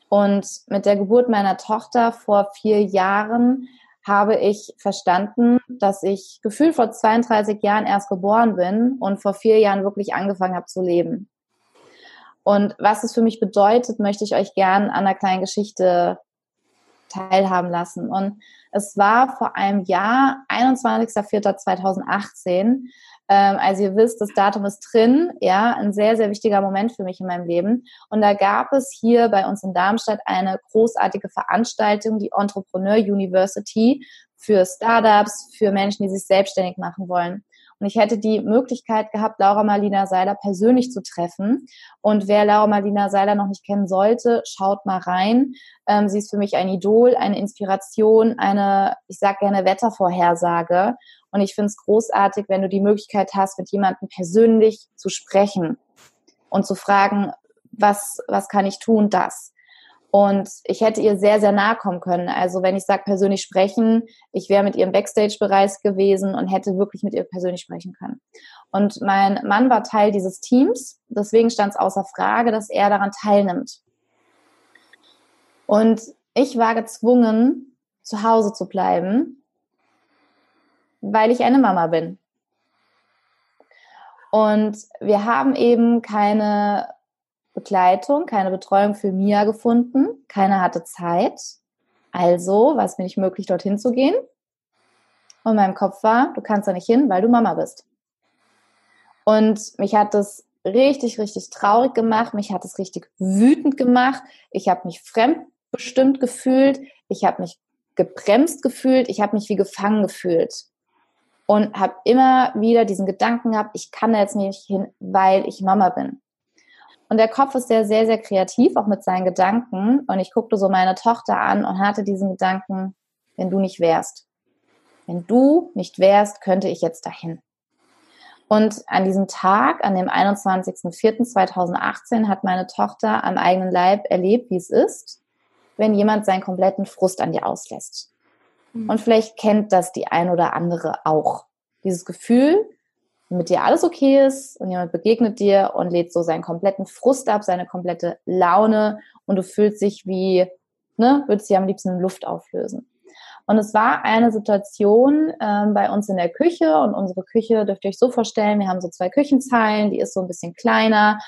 Und mit der Geburt meiner Tochter vor vier Jahren habe ich verstanden, dass ich gefühlt vor 32 Jahren erst geboren bin und vor vier Jahren wirklich angefangen habe zu leben. Und was es für mich bedeutet, möchte ich euch gern an einer kleinen Geschichte teilhaben lassen. Und es war vor einem Jahr, 21.04.2018, ähm, also ihr wisst, das Datum ist drin, ja, ein sehr, sehr wichtiger Moment für mich in meinem Leben. Und da gab es hier bei uns in Darmstadt eine großartige Veranstaltung, die Entrepreneur University für Startups, für Menschen, die sich selbstständig machen wollen. Und ich hätte die Möglichkeit gehabt, Laura Marlina Seiler persönlich zu treffen. Und wer Laura Marlina Seiler noch nicht kennen sollte, schaut mal rein. Ähm, sie ist für mich ein Idol, eine Inspiration, eine, ich sage gerne Wettervorhersage. Und ich finde es großartig, wenn du die Möglichkeit hast, mit jemandem persönlich zu sprechen und zu fragen, was, was kann ich tun, das. Und ich hätte ihr sehr, sehr nahe kommen können. Also wenn ich sage persönlich sprechen, ich wäre mit ihr im Backstage-Bereich gewesen und hätte wirklich mit ihr persönlich sprechen können. Und mein Mann war Teil dieses Teams, deswegen stand es außer Frage, dass er daran teilnimmt. Und ich war gezwungen, zu Hause zu bleiben, weil ich eine Mama bin. Und wir haben eben keine Begleitung, keine Betreuung für Mia gefunden. Keiner hatte Zeit. Also war es mir nicht möglich, dorthin zu gehen. Und in meinem Kopf war, du kannst da nicht hin, weil du Mama bist. Und mich hat das richtig, richtig traurig gemacht. Mich hat es richtig wütend gemacht. Ich habe mich fremdbestimmt gefühlt. Ich habe mich gebremst gefühlt. Ich habe mich wie gefangen gefühlt. Und habe immer wieder diesen Gedanken gehabt, ich kann da jetzt nicht hin, weil ich Mama bin. Und der Kopf ist sehr, sehr, sehr kreativ, auch mit seinen Gedanken. Und ich guckte so meine Tochter an und hatte diesen Gedanken, wenn du nicht wärst. Wenn du nicht wärst, könnte ich jetzt dahin. Und an diesem Tag, an dem 21.04.2018, hat meine Tochter am eigenen Leib erlebt, wie es ist, wenn jemand seinen kompletten Frust an dir auslässt. Mhm. Und vielleicht kennt das die ein oder andere auch. Dieses Gefühl, mit dir alles okay ist und jemand begegnet dir und lädt so seinen kompletten Frust ab, seine komplette Laune und du fühlst dich wie ne, würde sie am liebsten in Luft auflösen. Und es war eine Situation ähm, bei uns in der Küche und unsere Küche dürft ihr euch so vorstellen, wir haben so zwei Küchenzeilen, die ist so ein bisschen kleiner,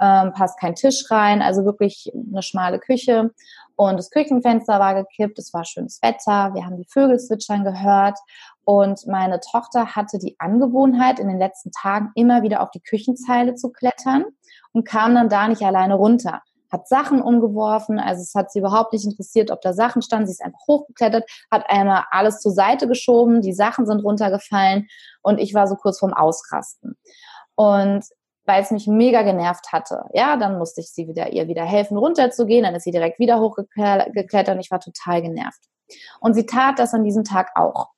ähm, passt kein Tisch rein, also wirklich eine schmale Küche. Und das Küchenfenster war gekippt, es war schönes Wetter, wir haben die Vögel zwitschern gehört und meine Tochter hatte die Angewohnheit, in den letzten Tagen immer wieder auf die Küchenzeile zu klettern und kam dann da nicht alleine runter hat Sachen umgeworfen, also es hat sie überhaupt nicht interessiert, ob da Sachen standen, sie ist einfach hochgeklettert, hat einmal alles zur Seite geschoben, die Sachen sind runtergefallen und ich war so kurz vorm Ausrasten. Und weil es mich mega genervt hatte, ja, dann musste ich sie wieder, ihr wieder helfen, runterzugehen, dann ist sie direkt wieder hochgeklettert und ich war total genervt. Und sie tat das an diesem Tag auch.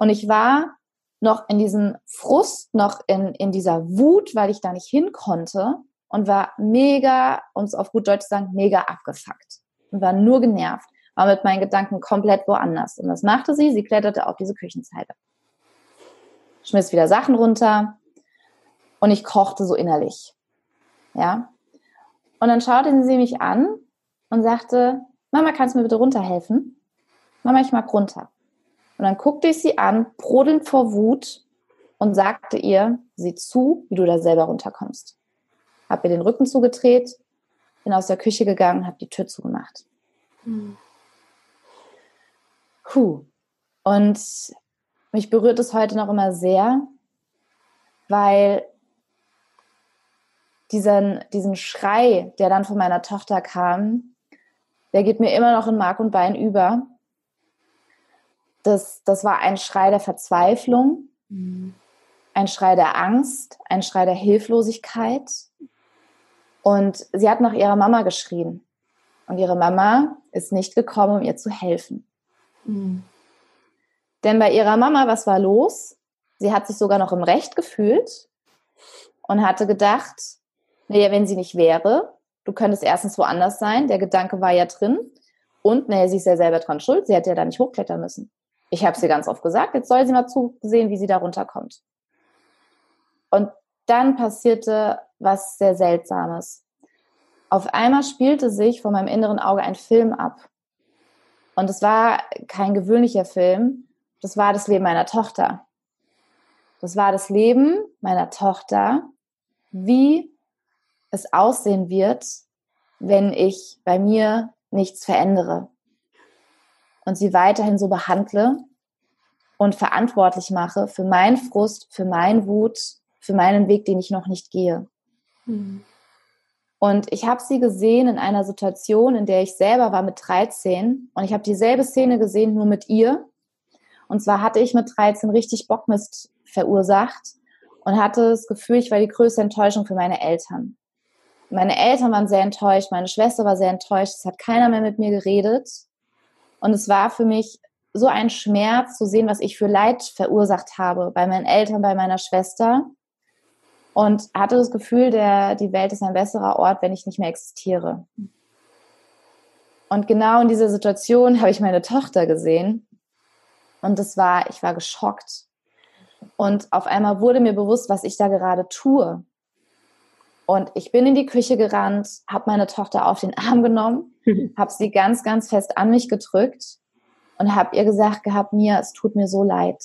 Und ich war noch in diesem Frust, noch in, in dieser Wut, weil ich da nicht hin konnte und war mega, um es auf gut Deutsch zu sagen, mega abgefuckt und war nur genervt, war mit meinen Gedanken komplett woanders. Und was machte sie? Sie kletterte auf diese Küchenzeile, schmiss wieder Sachen runter und ich kochte so innerlich. Ja. Und dann schaute sie mich an und sagte, Mama, kannst du mir bitte runterhelfen? Mama, ich mag runter. Und dann guckte ich sie an, brodelnd vor Wut und sagte ihr, sieh zu, wie du da selber runterkommst habe ihr den Rücken zugedreht, bin aus der Küche gegangen, habe die Tür zugemacht. Mhm. Puh. Und mich berührt es heute noch immer sehr, weil diesen, diesen Schrei, der dann von meiner Tochter kam, der geht mir immer noch in Mark und Bein über. Das, das war ein Schrei der Verzweiflung, mhm. ein Schrei der Angst, ein Schrei der Hilflosigkeit, und sie hat nach ihrer Mama geschrien. Und ihre Mama ist nicht gekommen, um ihr zu helfen. Mhm. Denn bei ihrer Mama, was war los? Sie hat sich sogar noch im Recht gefühlt und hatte gedacht, naja, wenn sie nicht wäre, du könntest erstens woanders sein, der Gedanke war ja drin. Und naja, sie ist ja selber dran schuld, sie hätte ja da nicht hochklettern müssen. Ich habe sie ganz oft gesagt, jetzt soll sie mal zusehen, wie sie da runterkommt. Und dann passierte was sehr Seltsames. Auf einmal spielte sich vor meinem inneren Auge ein Film ab. Und es war kein gewöhnlicher Film, das war das Leben meiner Tochter. Das war das Leben meiner Tochter, wie es aussehen wird, wenn ich bei mir nichts verändere und sie weiterhin so behandle und verantwortlich mache für meinen Frust, für meinen Wut, für meinen Weg, den ich noch nicht gehe. Mhm. Und ich habe sie gesehen in einer Situation, in der ich selber war mit 13 und ich habe dieselbe Szene gesehen, nur mit ihr. Und zwar hatte ich mit 13 richtig Bockmist verursacht und hatte das Gefühl, ich war die größte Enttäuschung für meine Eltern. Meine Eltern waren sehr enttäuscht, meine Schwester war sehr enttäuscht, es hat keiner mehr mit mir geredet. Und es war für mich so ein Schmerz zu sehen, was ich für Leid verursacht habe bei meinen Eltern, bei meiner Schwester und hatte das Gefühl, der, die Welt ist ein besserer Ort, wenn ich nicht mehr existiere. Und genau in dieser Situation habe ich meine Tochter gesehen und das war, ich war geschockt. Und auf einmal wurde mir bewusst, was ich da gerade tue. Und ich bin in die Küche gerannt, habe meine Tochter auf den Arm genommen, habe sie ganz, ganz fest an mich gedrückt und habe ihr gesagt gehabt, mir, es tut mir so leid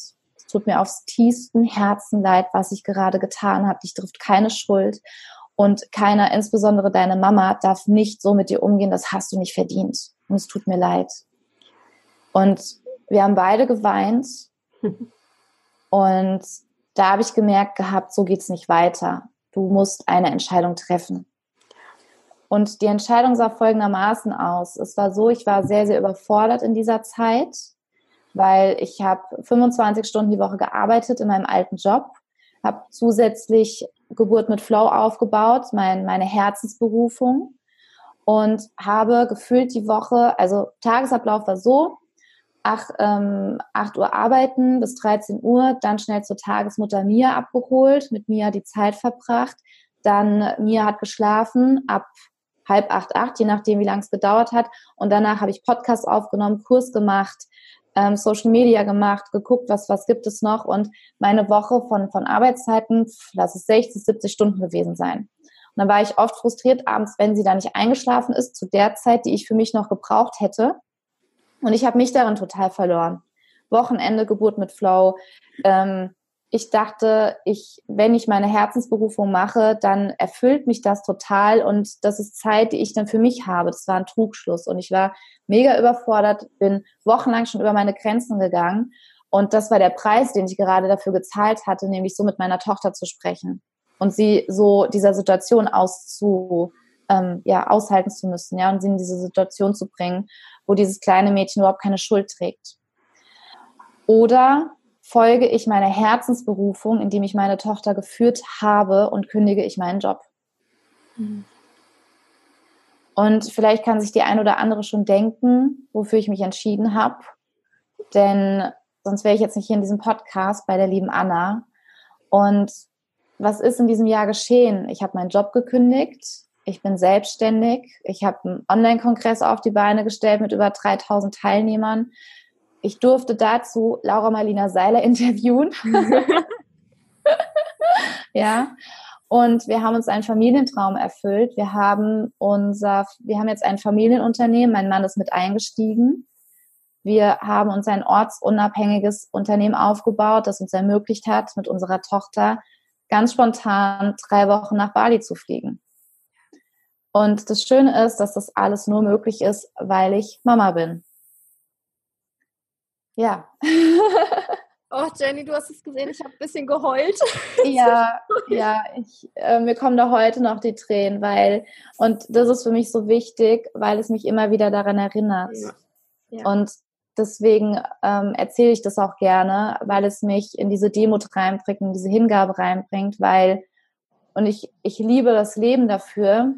tut mir aufs tiefsten Herzen leid, was ich gerade getan habe. Dich trifft keine Schuld. Und keiner, insbesondere deine Mama, darf nicht so mit dir umgehen, das hast du nicht verdient. Und es tut mir leid. Und wir haben beide geweint. Und da habe ich gemerkt gehabt, so geht es nicht weiter. Du musst eine Entscheidung treffen. Und die Entscheidung sah folgendermaßen aus. Es war so, ich war sehr, sehr überfordert in dieser Zeit weil ich habe 25 Stunden die Woche gearbeitet in meinem alten Job, habe zusätzlich Geburt mit Flow aufgebaut, mein, meine Herzensberufung und habe gefühlt die Woche, also Tagesablauf war so, 8, ähm, 8 Uhr arbeiten bis 13 Uhr, dann schnell zur Tagesmutter Mia abgeholt, mit Mia die Zeit verbracht, dann Mia hat geschlafen, ab halb acht, acht, je nachdem, wie lange es gedauert hat. Und danach habe ich Podcast aufgenommen, Kurs gemacht, ähm, Social Media gemacht, geguckt, was, was gibt es noch und meine Woche von, von Arbeitszeiten, lass es 60, 70 Stunden gewesen sein. dann war ich oft frustriert abends, wenn sie da nicht eingeschlafen ist, zu der Zeit, die ich für mich noch gebraucht hätte. Und ich habe mich darin total verloren. Wochenende, Geburt mit Flow. Ähm, ich dachte, ich, wenn ich meine Herzensberufung mache, dann erfüllt mich das total und das ist Zeit, die ich dann für mich habe. Das war ein Trugschluss und ich war mega überfordert, bin wochenlang schon über meine Grenzen gegangen und das war der Preis, den ich gerade dafür gezahlt hatte, nämlich so mit meiner Tochter zu sprechen und sie so dieser Situation auszu, ähm, ja, aushalten zu müssen, ja, und sie in diese Situation zu bringen, wo dieses kleine Mädchen überhaupt keine Schuld trägt. Oder folge ich meiner Herzensberufung, indem ich meine Tochter geführt habe und kündige ich meinen Job. Mhm. Und vielleicht kann sich die ein oder andere schon denken, wofür ich mich entschieden habe. Denn sonst wäre ich jetzt nicht hier in diesem Podcast bei der lieben Anna. Und was ist in diesem Jahr geschehen? Ich habe meinen Job gekündigt. Ich bin selbstständig. Ich habe einen Online-Kongress auf die Beine gestellt mit über 3000 Teilnehmern. Ich durfte dazu Laura Marlina Seiler interviewen. ja. Und wir haben uns einen Familientraum erfüllt. Wir haben unser, wir haben jetzt ein Familienunternehmen. Mein Mann ist mit eingestiegen. Wir haben uns ein ortsunabhängiges Unternehmen aufgebaut, das uns ermöglicht hat, mit unserer Tochter ganz spontan drei Wochen nach Bali zu fliegen. Und das Schöne ist, dass das alles nur möglich ist, weil ich Mama bin. Ja. Oh, Jenny, du hast es gesehen, ich habe ein bisschen geheult. Ja, ja, ich, äh, mir kommen da heute noch die Tränen, weil, und das ist für mich so wichtig, weil es mich immer wieder daran erinnert. Ja. Ja. Und deswegen ähm, erzähle ich das auch gerne, weil es mich in diese Demut reinbringt, in diese Hingabe reinbringt, weil, und ich, ich liebe das Leben dafür,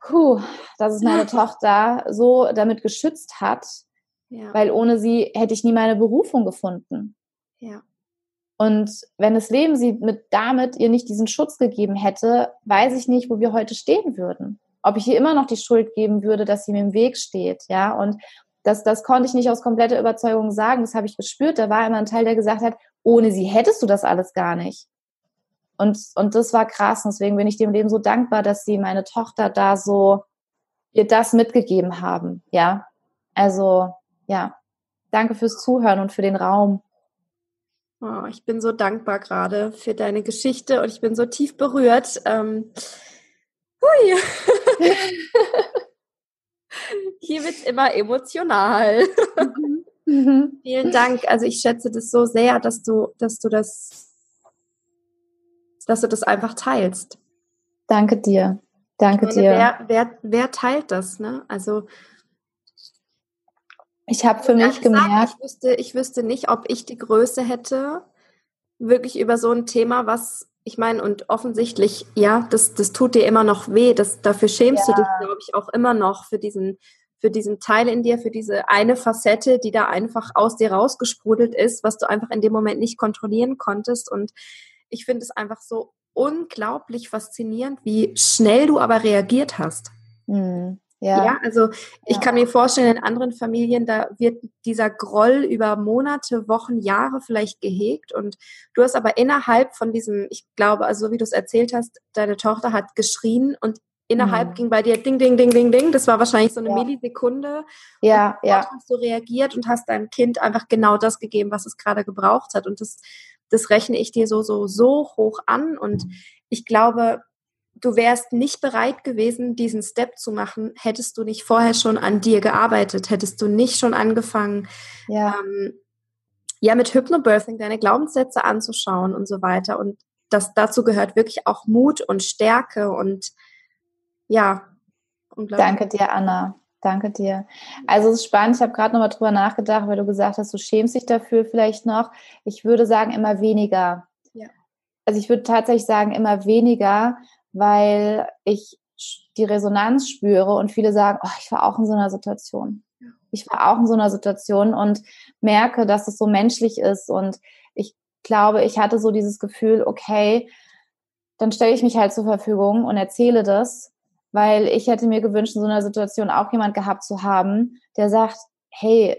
puh, dass es meine Tochter so damit geschützt hat, ja. weil ohne sie hätte ich nie meine Berufung gefunden. Ja. Und wenn das Leben sie mit damit ihr nicht diesen Schutz gegeben hätte, weiß ich nicht, wo wir heute stehen würden. Ob ich ihr immer noch die Schuld geben würde, dass sie mir im Weg steht, ja. Und das, das konnte ich nicht aus kompletter Überzeugung sagen. Das habe ich gespürt. Da war immer ein Teil, der gesagt hat, ohne sie hättest du das alles gar nicht. Und, und das war krass. Und deswegen bin ich dem Leben so dankbar, dass sie meine Tochter da so ihr das mitgegeben haben. Ja. Also, ja. Danke fürs Zuhören und für den Raum. Oh, ich bin so dankbar gerade für deine Geschichte und ich bin so tief berührt. Ähm, hui. Hier wird es immer emotional. Mhm. Mhm. Vielen Dank. Also ich schätze das so sehr, dass du, dass du das, dass du das einfach teilst. Danke dir. Danke meine, dir. Wer, wer, wer teilt das? Ne? Also ich habe für mich gemerkt. ich, wüsste, ich wüsste nicht, ob ich die Größe hätte, wirklich über so ein Thema, was ich meine, und offensichtlich, ja, das, das tut dir immer noch weh. Das, dafür schämst ja. du dich, glaube ich, auch immer noch für diesen, für diesen Teil in dir, für diese eine Facette, die da einfach aus dir rausgesprudelt ist, was du einfach in dem Moment nicht kontrollieren konntest. Und ich finde es einfach so unglaublich faszinierend, wie schnell du aber reagiert hast. Mhm. Ja. ja, also ich ja. kann mir vorstellen, in anderen Familien, da wird dieser Groll über Monate, Wochen, Jahre vielleicht gehegt und du hast aber innerhalb von diesem, ich glaube, also so wie du es erzählt hast, deine Tochter hat geschrien und innerhalb mhm. ging bei dir ding, ding, ding, ding, ding. Das war wahrscheinlich so eine ja. Millisekunde. Ja, und ja. hast du reagiert und hast deinem Kind einfach genau das gegeben, was es gerade gebraucht hat. Und das, das rechne ich dir so, so, so hoch an. Und ich glaube, du wärst nicht bereit gewesen, diesen Step zu machen, hättest du nicht vorher schon an dir gearbeitet, hättest du nicht schon angefangen, ja, ähm, ja mit Hypnobirthing deine Glaubenssätze anzuschauen und so weiter. Und das dazu gehört wirklich auch Mut und Stärke und ja. Danke dir, Anna. Danke dir. Also es ist spannend, ich habe gerade nochmal drüber nachgedacht, weil du gesagt hast, du schämst dich dafür vielleicht noch. Ich würde sagen, immer weniger. Ja. Also ich würde tatsächlich sagen, immer weniger, weil ich die Resonanz spüre und viele sagen, oh, ich war auch in so einer Situation. Ich war auch in so einer Situation und merke, dass es so menschlich ist und ich glaube, ich hatte so dieses Gefühl, okay, dann stelle ich mich halt zur Verfügung und erzähle das, weil ich hätte mir gewünscht, in so einer Situation auch jemand gehabt zu haben, der sagt, hey,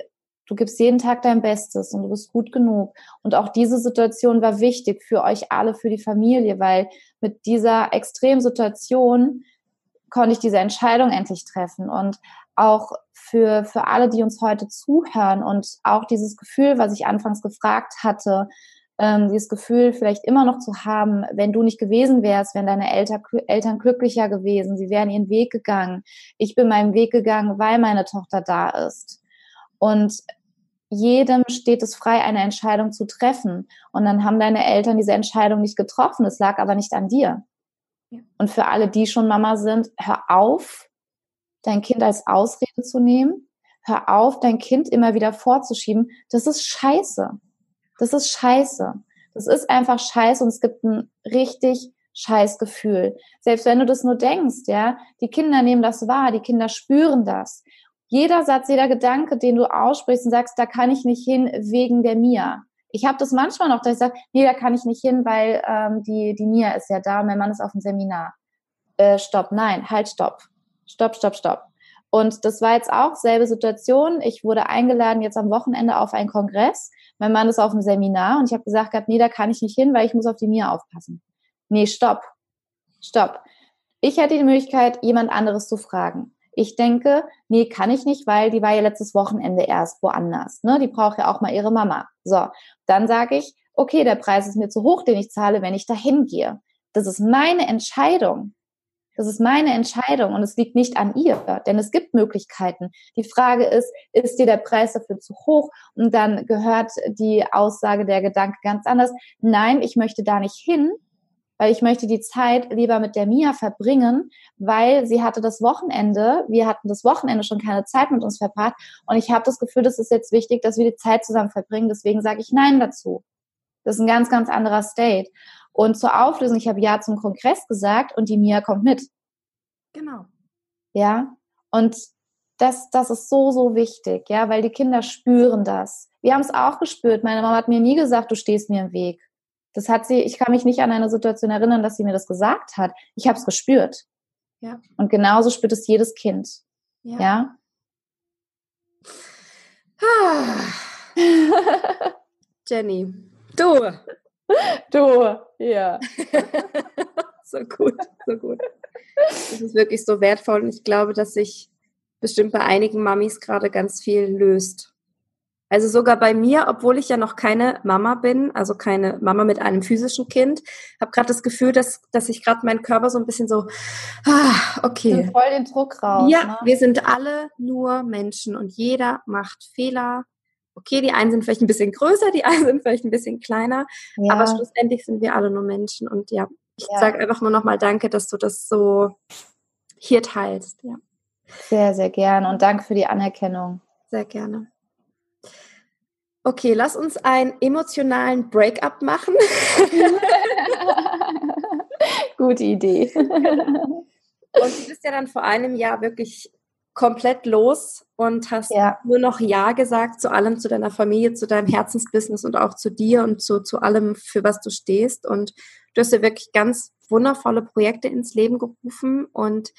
Du gibst jeden Tag dein Bestes und du bist gut genug. Und auch diese Situation war wichtig für euch alle, für die Familie, weil mit dieser Extremsituation konnte ich diese Entscheidung endlich treffen. Und auch für, für alle, die uns heute zuhören und auch dieses Gefühl, was ich anfangs gefragt hatte, ähm, dieses Gefühl vielleicht immer noch zu haben, wenn du nicht gewesen wärst, wären deine Eltern, Eltern glücklicher gewesen, sie wären ihren Weg gegangen. Ich bin meinen Weg gegangen, weil meine Tochter da ist. Und jedem steht es frei, eine Entscheidung zu treffen. Und dann haben deine Eltern diese Entscheidung nicht getroffen. Es lag aber nicht an dir. Ja. Und für alle, die schon Mama sind, hör auf, dein Kind als Ausrede zu nehmen. Hör auf, dein Kind immer wieder vorzuschieben. Das ist scheiße. Das ist scheiße. Das ist einfach scheiße und es gibt ein richtig scheiß Gefühl. Selbst wenn du das nur denkst, ja, die Kinder nehmen das wahr, die Kinder spüren das jeder Satz, jeder Gedanke, den du aussprichst und sagst, da kann ich nicht hin wegen der Mia. Ich habe das manchmal noch, dass ich sage, nee, da kann ich nicht hin, weil ähm, die, die Mia ist ja da, mein Mann ist auf dem Seminar. Äh, stopp, nein, halt, stopp. Stopp, stopp, stopp. Und das war jetzt auch selbe Situation. Ich wurde eingeladen jetzt am Wochenende auf einen Kongress. Mein Mann ist auf dem Seminar und ich habe gesagt gehabt, nee, da kann ich nicht hin, weil ich muss auf die Mia aufpassen. Nee, stopp. Stopp. Ich hätte die Möglichkeit, jemand anderes zu fragen. Ich denke, nee, kann ich nicht, weil die war ja letztes Wochenende erst woanders. Ne? Die braucht ja auch mal ihre Mama. So, dann sage ich, okay, der Preis ist mir zu hoch, den ich zahle, wenn ich dahin gehe. Das ist meine Entscheidung. Das ist meine Entscheidung und es liegt nicht an ihr, denn es gibt Möglichkeiten. Die Frage ist, ist dir der Preis dafür zu hoch? Und dann gehört die Aussage, der Gedanke ganz anders. Nein, ich möchte da nicht hin, weil ich möchte die Zeit lieber mit der Mia verbringen, weil sie hatte das Wochenende, wir hatten das Wochenende schon keine Zeit mit uns verbracht und ich habe das Gefühl, das ist jetzt wichtig, dass wir die Zeit zusammen verbringen, deswegen sage ich Nein dazu. Das ist ein ganz, ganz anderer State. Und zur Auflösung, ich habe Ja zum Kongress gesagt und die Mia kommt mit. Genau. Ja, und das, das ist so, so wichtig, ja, weil die Kinder spüren das. Wir haben es auch gespürt. Meine Mama hat mir nie gesagt, du stehst mir im Weg. Das hat sie, ich kann mich nicht an eine Situation erinnern, dass sie mir das gesagt hat. Ich habe es gespürt. Ja. Und genauso spürt es jedes Kind. Ja. ja? Jenny, du. Du, ja. so gut, so gut. Das ist wirklich so wertvoll und ich glaube, dass sich bestimmt bei einigen Mamis gerade ganz viel löst. Also sogar bei mir, obwohl ich ja noch keine Mama bin, also keine Mama mit einem physischen Kind, habe gerade das Gefühl, dass, dass ich gerade meinen Körper so ein bisschen so, ah, okay. Voll den Druck raus. Ja, ne? wir sind alle nur Menschen und jeder macht Fehler. Okay, die einen sind vielleicht ein bisschen größer, die einen sind vielleicht ein bisschen kleiner, ja. aber schlussendlich sind wir alle nur Menschen. Und ja, ich ja. sage einfach nur nochmal Danke, dass du das so hier teilst. Ja. Sehr, sehr gerne und danke für die Anerkennung. Sehr gerne. Okay, lass uns einen emotionalen Breakup machen. Gute Idee. Und du bist ja dann vor einem Jahr wirklich komplett los und hast ja. nur noch Ja gesagt zu allem, zu deiner Familie, zu deinem Herzensbusiness und auch zu dir und zu, zu allem, für was du stehst. Und du hast ja wirklich ganz wundervolle Projekte ins Leben gerufen und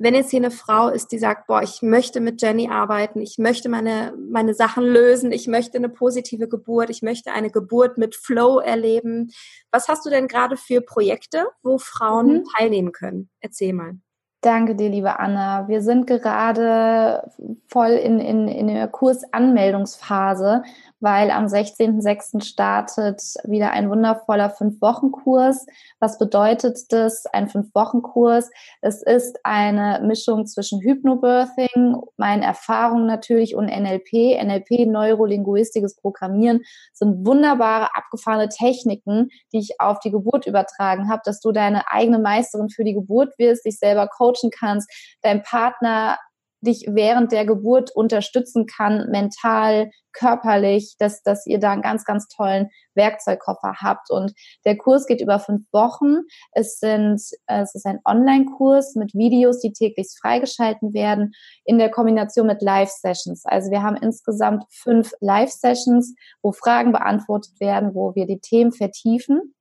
wenn jetzt hier eine Frau ist, die sagt, boah, ich möchte mit Jenny arbeiten, ich möchte meine, meine Sachen lösen, ich möchte eine positive Geburt, ich möchte eine Geburt mit Flow erleben. Was hast du denn gerade für Projekte, wo Frauen mhm. teilnehmen können? Erzähl mal. Danke dir, liebe Anna. Wir sind gerade voll in, in, in der Kursanmeldungsphase weil am 16.06. startet wieder ein wundervoller Fünf-Wochen-Kurs. Was bedeutet das? Ein Fünf-Wochen-Kurs. Es ist eine Mischung zwischen Hypnobirthing, meinen Erfahrungen natürlich und NLP. NLP, Neurolinguistisches Programmieren, sind wunderbare, abgefahrene Techniken, die ich auf die Geburt übertragen habe, dass du deine eigene Meisterin für die Geburt wirst, dich selber coachen kannst, dein Partner dich während der Geburt unterstützen kann, mental, körperlich, dass, dass ihr da einen ganz, ganz tollen Werkzeugkoffer habt. Und der Kurs geht über fünf Wochen. Es sind, es ist ein Online-Kurs mit Videos, die täglich freigeschalten werden, in der Kombination mit Live-Sessions. Also wir haben insgesamt fünf Live-Sessions, wo Fragen beantwortet werden, wo wir die Themen vertiefen.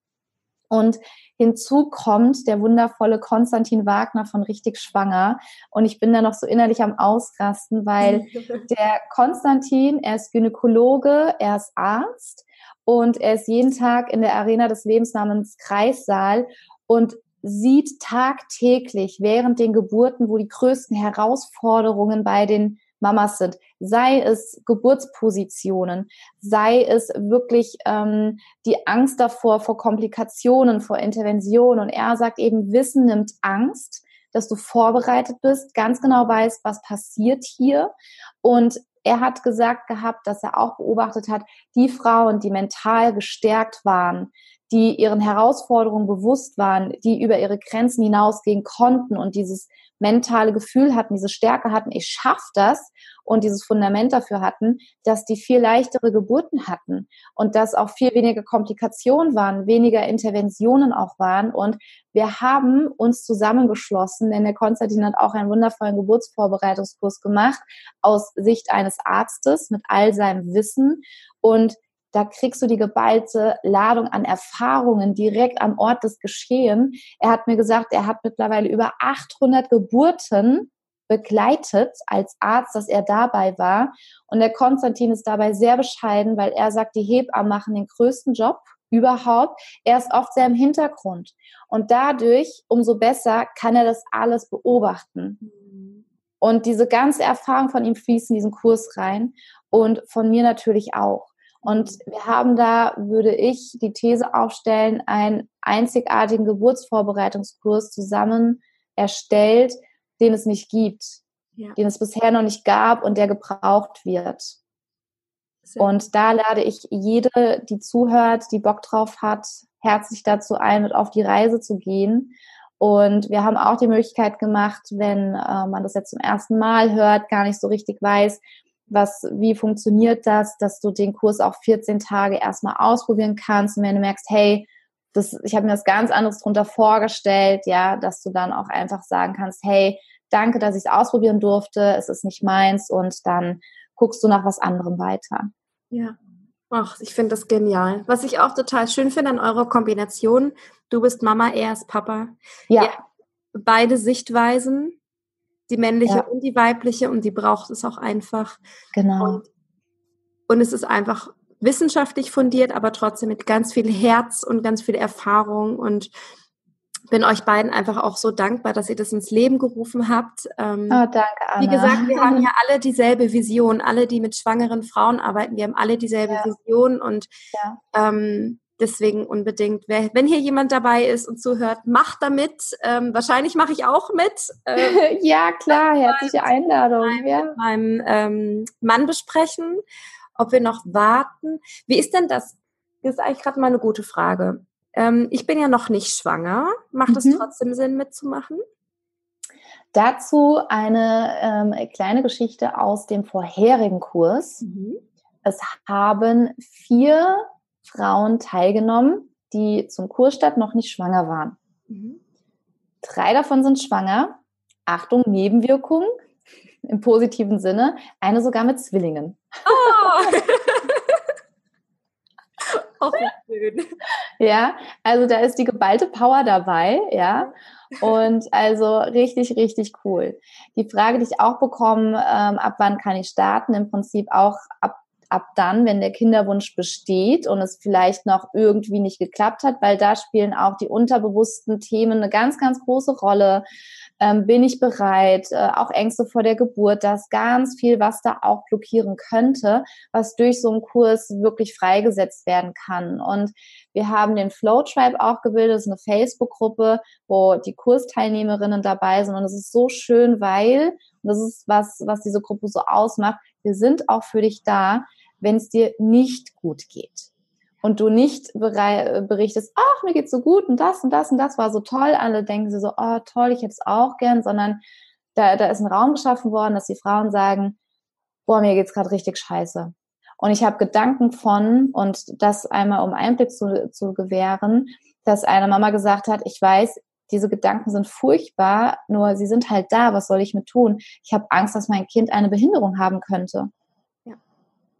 Und hinzu kommt der wundervolle Konstantin Wagner von Richtig Schwanger. Und ich bin da noch so innerlich am Ausrasten, weil der Konstantin, er ist Gynäkologe, er ist Arzt und er ist jeden Tag in der Arena des Lebens namens Kreissaal und sieht tagtäglich während den Geburten, wo die größten Herausforderungen bei den Mamas sind, sei es Geburtspositionen, sei es wirklich ähm, die Angst davor, vor Komplikationen, vor Interventionen. Und er sagt eben, Wissen nimmt Angst, dass du vorbereitet bist, ganz genau weißt, was passiert hier. Und er hat gesagt gehabt, dass er auch beobachtet hat, die Frauen, die mental gestärkt waren, die ihren Herausforderungen bewusst waren, die über ihre Grenzen hinausgehen konnten und dieses mentale Gefühl hatten, diese Stärke hatten, ich schaffe das und dieses Fundament dafür hatten, dass die viel leichtere Geburten hatten und dass auch viel weniger Komplikationen waren, weniger Interventionen auch waren. Und wir haben uns zusammengeschlossen, denn der Konstantin hat auch einen wundervollen Geburtsvorbereitungskurs gemacht aus Sicht eines Arztes mit all seinem Wissen. Und da kriegst du die geballte Ladung an Erfahrungen direkt am Ort des Geschehen. Er hat mir gesagt, er hat mittlerweile über 800 Geburten begleitet als Arzt, dass er dabei war. Und der Konstantin ist dabei sehr bescheiden, weil er sagt, die Hebammen machen den größten Job überhaupt. Er ist oft sehr im Hintergrund. Und dadurch, umso besser, kann er das alles beobachten. Und diese ganze Erfahrung von ihm fließt in diesen Kurs rein und von mir natürlich auch. Und wir haben da, würde ich die These aufstellen, einen einzigartigen Geburtsvorbereitungskurs zusammen erstellt, den es nicht gibt, ja. den es bisher noch nicht gab und der gebraucht wird. Sehr und da lade ich jede, die zuhört, die Bock drauf hat, herzlich dazu ein, mit auf die Reise zu gehen. Und wir haben auch die Möglichkeit gemacht, wenn äh, man das jetzt zum ersten Mal hört, gar nicht so richtig weiß, was, wie funktioniert das, dass du den Kurs auch 14 Tage erstmal ausprobieren kannst und wenn du merkst, hey, das, ich habe mir das ganz anderes drunter vorgestellt, ja, dass du dann auch einfach sagen kannst, hey, danke, dass ich es ausprobieren durfte, es ist nicht meins und dann guckst du nach was anderem weiter. Ja. Ach, ich finde das genial. Was ich auch total schön finde an eurer Kombination, du bist Mama, er ist Papa. Ja. ja beide Sichtweisen, die männliche ja. und die weibliche und die braucht es auch einfach. Genau. Und, und es ist einfach wissenschaftlich fundiert, aber trotzdem mit ganz viel Herz und ganz viel Erfahrung und bin euch beiden einfach auch so dankbar, dass ihr das ins Leben gerufen habt. Ähm, oh, danke, Anna. Wie gesagt, wir haben ja alle dieselbe Vision, alle, die mit schwangeren Frauen arbeiten, wir haben alle dieselbe ja. Vision und ja. ähm, Deswegen unbedingt, wenn hier jemand dabei ist und zuhört, macht damit. Ähm, wahrscheinlich mache ich auch mit. Ähm, ja, klar, herzliche Einladung. Mit ja. meinem ähm, Mann besprechen, ob wir noch warten. Wie ist denn das? Das ist eigentlich gerade mal eine gute Frage. Ähm, ich bin ja noch nicht schwanger. Macht mhm. es trotzdem Sinn mitzumachen? Dazu eine ähm, kleine Geschichte aus dem vorherigen Kurs. Mhm. Es haben vier Frauen teilgenommen, die zum Kursstart noch nicht schwanger waren. Mhm. Drei davon sind schwanger. Achtung, Nebenwirkungen im positiven Sinne. Eine sogar mit Zwillingen. Oh. Auch schön. Ja, also da ist die geballte Power dabei, ja. Und also richtig, richtig cool. Die Frage, die ich auch bekomme, ähm, ab wann kann ich starten? Im Prinzip auch ab ab dann, wenn der Kinderwunsch besteht und es vielleicht noch irgendwie nicht geklappt hat, weil da spielen auch die unterbewussten Themen eine ganz, ganz große Rolle. Ähm, bin ich bereit? Äh, auch Ängste vor der Geburt, da ist ganz viel, was da auch blockieren könnte, was durch so einen Kurs wirklich freigesetzt werden kann. Und wir haben den Flow Tribe auch gebildet, das ist eine Facebook-Gruppe, wo die Kursteilnehmerinnen dabei sind. Und es ist so schön, weil, und das ist was, was diese Gruppe so ausmacht, wir sind auch für dich da, wenn es dir nicht gut geht. Und du nicht berichtest, ach, mir geht's so gut und das und das und das war so toll. Alle denken sie so, oh toll, ich hätte es auch gern, sondern da, da ist ein Raum geschaffen worden, dass die Frauen sagen, boah, mir geht's gerade richtig scheiße. Und ich habe Gedanken von, und das einmal um Einblick zu, zu gewähren, dass eine Mama gesagt hat, ich weiß, diese Gedanken sind furchtbar, nur sie sind halt da, was soll ich mit tun? Ich habe Angst, dass mein Kind eine Behinderung haben könnte.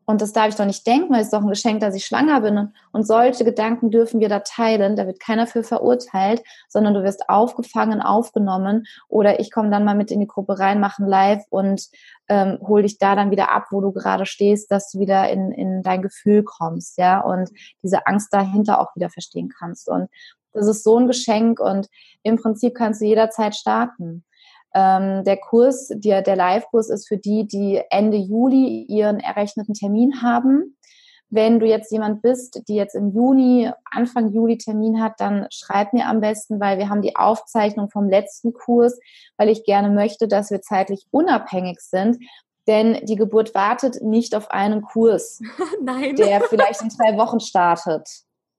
Und das darf ich doch nicht denken, weil es ist doch ein Geschenk, dass ich schwanger bin. Und, solche Gedanken dürfen wir da teilen. Da wird keiner für verurteilt, sondern du wirst aufgefangen, aufgenommen. Oder ich komme dann mal mit in die Gruppe rein, mache ein Live und ähm, hol dich da dann wieder ab, wo du gerade stehst, dass du wieder in, in dein Gefühl kommst, ja, und diese Angst dahinter auch wieder verstehen kannst. Und das ist so ein Geschenk und im Prinzip kannst du jederzeit starten. Ähm, der Kurs, der, der Live-Kurs ist für die, die Ende Juli ihren errechneten Termin haben. Wenn du jetzt jemand bist, die jetzt im Juni, Anfang Juli Termin hat, dann schreib mir am besten, weil wir haben die Aufzeichnung vom letzten Kurs, weil ich gerne möchte, dass wir zeitlich unabhängig sind. Denn die Geburt wartet nicht auf einen Kurs, der vielleicht in zwei Wochen startet.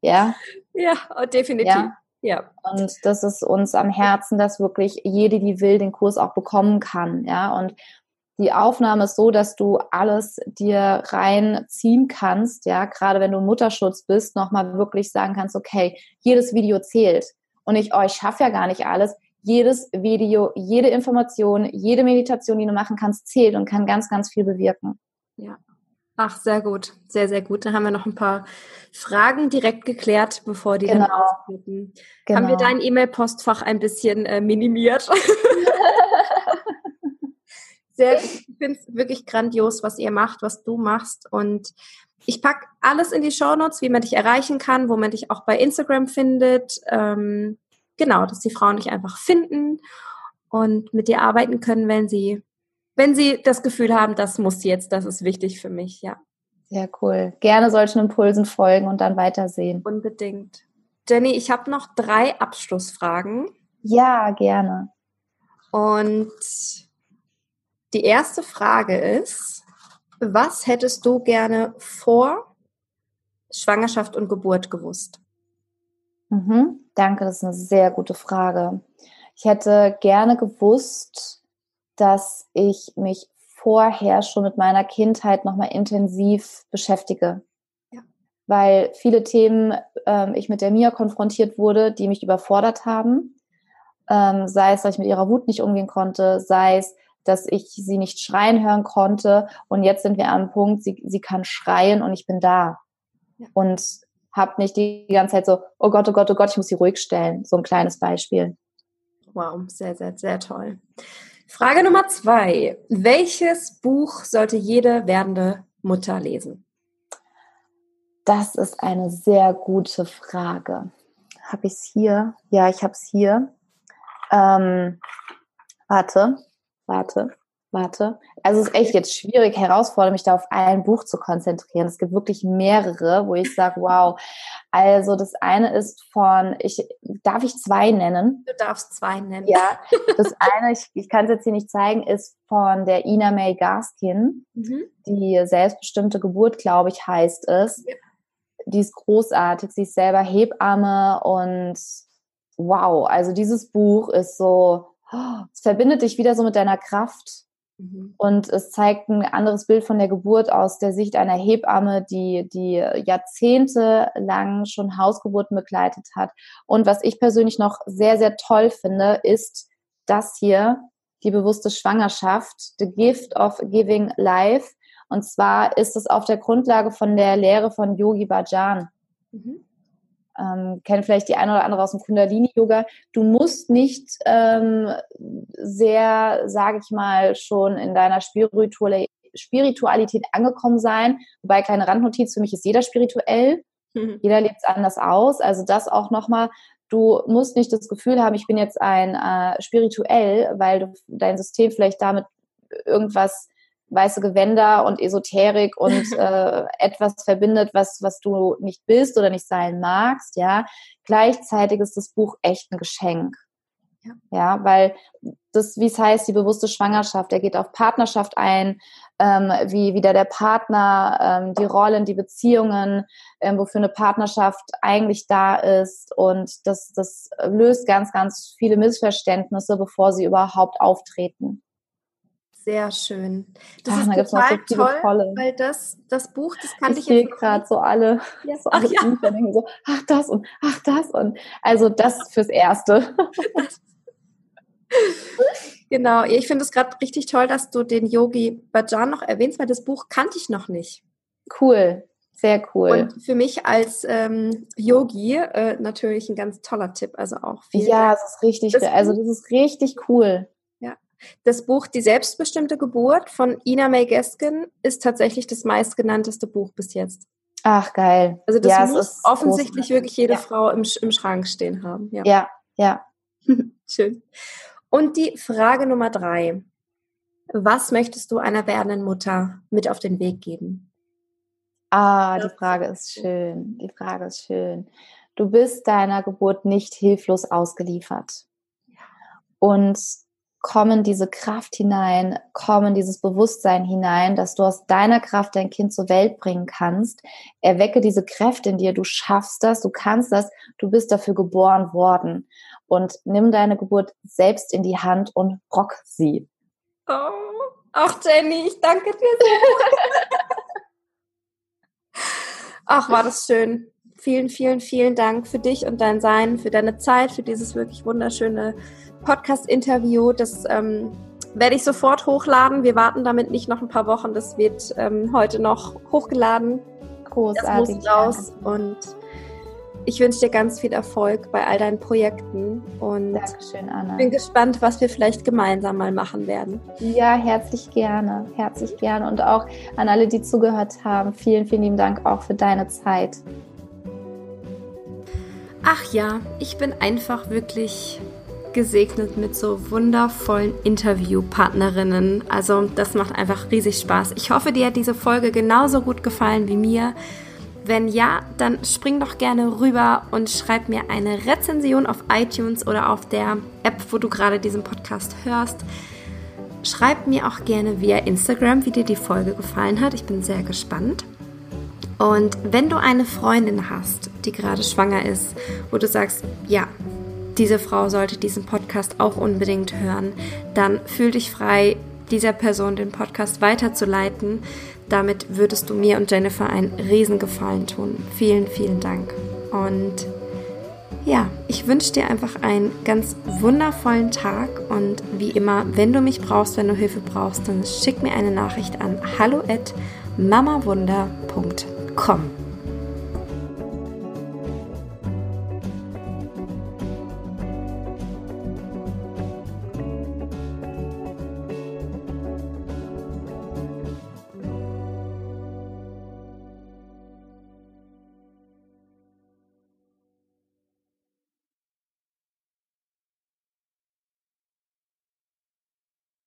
Ja? Ja, definitiv. Ja? Ja. Und das ist uns am Herzen, dass wirklich jede, die will, den Kurs auch bekommen kann. Ja. Und die Aufnahme ist so, dass du alles dir reinziehen kannst, ja, gerade wenn du Mutterschutz bist, nochmal wirklich sagen kannst, okay, jedes Video zählt. Und ich, oh, ich schaffe ja gar nicht alles. Jedes Video, jede Information, jede Meditation, die du machen kannst, zählt und kann ganz, ganz viel bewirken. Ja, Ach, sehr gut, sehr, sehr gut. Dann haben wir noch ein paar Fragen direkt geklärt, bevor die genau. dann auftreten. Genau. Haben wir genau. dein E-Mail-Postfach ein bisschen äh, minimiert? sehr, ich finde es wirklich grandios, was ihr macht, was du machst. Und ich packe alles in die Show Notes, wie man dich erreichen kann, wo man dich auch bei Instagram findet. Ähm, genau, dass die Frauen dich einfach finden und mit dir arbeiten können, wenn sie wenn Sie das Gefühl haben, das muss jetzt, das ist wichtig für mich, ja. Sehr cool. Gerne solchen Impulsen folgen und dann weitersehen. Unbedingt. Jenny, ich habe noch drei Abschlussfragen. Ja, gerne. Und die erste Frage ist, was hättest du gerne vor Schwangerschaft und Geburt gewusst? Mhm, danke, das ist eine sehr gute Frage. Ich hätte gerne gewusst, dass ich mich vorher schon mit meiner Kindheit nochmal intensiv beschäftige. Ja. Weil viele Themen ähm, ich mit der Mia konfrontiert wurde, die mich überfordert haben. Ähm, sei es, dass ich mit ihrer Wut nicht umgehen konnte, sei es, dass ich sie nicht schreien hören konnte. Und jetzt sind wir am Punkt, sie, sie kann schreien und ich bin da. Ja. Und habe nicht die ganze Zeit so, oh Gott, oh Gott, oh Gott, ich muss sie ruhig stellen. So ein kleines Beispiel. Wow, sehr, sehr, sehr toll. Frage Nummer zwei. Welches Buch sollte jede werdende Mutter lesen? Das ist eine sehr gute Frage. Habe ich es hier? Ja, ich habe es hier. Ähm, warte, warte warte. Also es ist echt jetzt schwierig, herausfordernd, mich da auf ein Buch zu konzentrieren. Es gibt wirklich mehrere, wo ich sage, wow. Also das eine ist von, ich darf ich zwei nennen? Du darfst zwei nennen. Ja, das eine, ich, ich kann es jetzt hier nicht zeigen, ist von der Ina May Gaskin. Mhm. Die selbstbestimmte Geburt, glaube ich, heißt es. Ja. Die ist großartig. Sie ist selber Hebamme und wow. Also dieses Buch ist so, es verbindet dich wieder so mit deiner Kraft. Und es zeigt ein anderes Bild von der Geburt aus der Sicht einer Hebamme, die, die jahrzehntelang schon Hausgeburten begleitet hat. Und was ich persönlich noch sehr, sehr toll finde, ist das hier, die bewusste Schwangerschaft, The Gift of Giving Life. Und zwar ist es auf der Grundlage von der Lehre von Yogi Bhajan. Mhm ähm, kennen vielleicht die eine oder andere aus dem Kundalini-Yoga. Du musst nicht ähm, sehr, sage ich mal, schon in deiner Spiritualität angekommen sein. Wobei, kleine Randnotiz, für mich ist jeder spirituell. Mhm. Jeder lebt es anders aus. Also das auch nochmal, du musst nicht das Gefühl haben, ich bin jetzt ein äh, spirituell, weil du dein System vielleicht damit irgendwas weiße Gewänder und Esoterik und äh, etwas verbindet, was, was du nicht bist oder nicht sein magst, ja. Gleichzeitig ist das Buch echt ein Geschenk. Ja, ja weil das, wie es heißt, die bewusste Schwangerschaft, er geht auf Partnerschaft ein, ähm, wie wieder der Partner, ähm, die Rollen, die Beziehungen, ähm, wofür eine Partnerschaft eigentlich da ist. Und das, das löst ganz, ganz viele Missverständnisse, bevor sie überhaupt auftreten. Sehr schön. Das Ach, ist total so toll, tolle. weil das, das Buch, das kannte ich, ich jetzt gerade so alle, ja. so alle ach, ja. so, ach das und ach das und also das fürs Erste. genau, ich finde es gerade richtig toll, dass du den Yogi Bhajan noch erwähnst, weil das Buch kannte ich noch nicht. Cool. Sehr cool. Und für mich als ähm, Yogi äh, natürlich ein ganz toller Tipp. Also auch viel. Ja, das ist richtig. Das also das ist richtig cool. Das Buch Die selbstbestimmte Geburt von Ina May Gaskin ist tatsächlich das meistgenannteste Buch bis jetzt. Ach, geil. Also das ja, muss offensichtlich großartig. wirklich jede ja. Frau im, im Schrank stehen haben. Ja, ja. ja. Schön. Und die Frage Nummer drei. Was möchtest du einer werdenden Mutter mit auf den Weg geben? Ah, die Frage ist schön. Die Frage ist schön. Du bist deiner Geburt nicht hilflos ausgeliefert. Und kommen diese Kraft hinein, kommen dieses Bewusstsein hinein, dass du aus deiner Kraft dein Kind zur Welt bringen kannst. Erwecke diese Kräfte in dir. Du schaffst das, du kannst das, du bist dafür geboren worden. Und nimm deine Geburt selbst in die Hand und rock sie. Oh, auch Jenny, ich danke dir sehr. Ach, war das schön. Vielen, vielen, vielen Dank für dich und dein Sein, für deine Zeit, für dieses wirklich wunderschöne Podcast-Interview. Das ähm, werde ich sofort hochladen. Wir warten damit nicht noch ein paar Wochen. Das wird ähm, heute noch hochgeladen. Großartig. Das muss raus. Und ich wünsche dir ganz viel Erfolg bei all deinen Projekten und Dankeschön, Anna. bin gespannt, was wir vielleicht gemeinsam mal machen werden. Ja, herzlich gerne, herzlich gerne und auch an alle, die zugehört haben, vielen, vielen lieben Dank auch für deine Zeit. Ach ja, ich bin einfach wirklich gesegnet mit so wundervollen Interviewpartnerinnen. Also das macht einfach riesig Spaß. Ich hoffe, dir hat diese Folge genauso gut gefallen wie mir. Wenn ja, dann spring doch gerne rüber und schreib mir eine Rezension auf iTunes oder auf der App, wo du gerade diesen Podcast hörst. Schreib mir auch gerne via Instagram, wie dir die Folge gefallen hat. Ich bin sehr gespannt. Und wenn du eine Freundin hast, die gerade schwanger ist, wo du sagst, ja, diese Frau sollte diesen Podcast auch unbedingt hören, dann fühl dich frei, dieser Person den Podcast weiterzuleiten. Damit würdest du mir und Jennifer einen Riesengefallen tun. Vielen, vielen Dank. Und ja, ich wünsche dir einfach einen ganz wundervollen Tag und wie immer, wenn du mich brauchst, wenn du Hilfe brauchst, dann schick mir eine Nachricht an hallo mamawunder.com.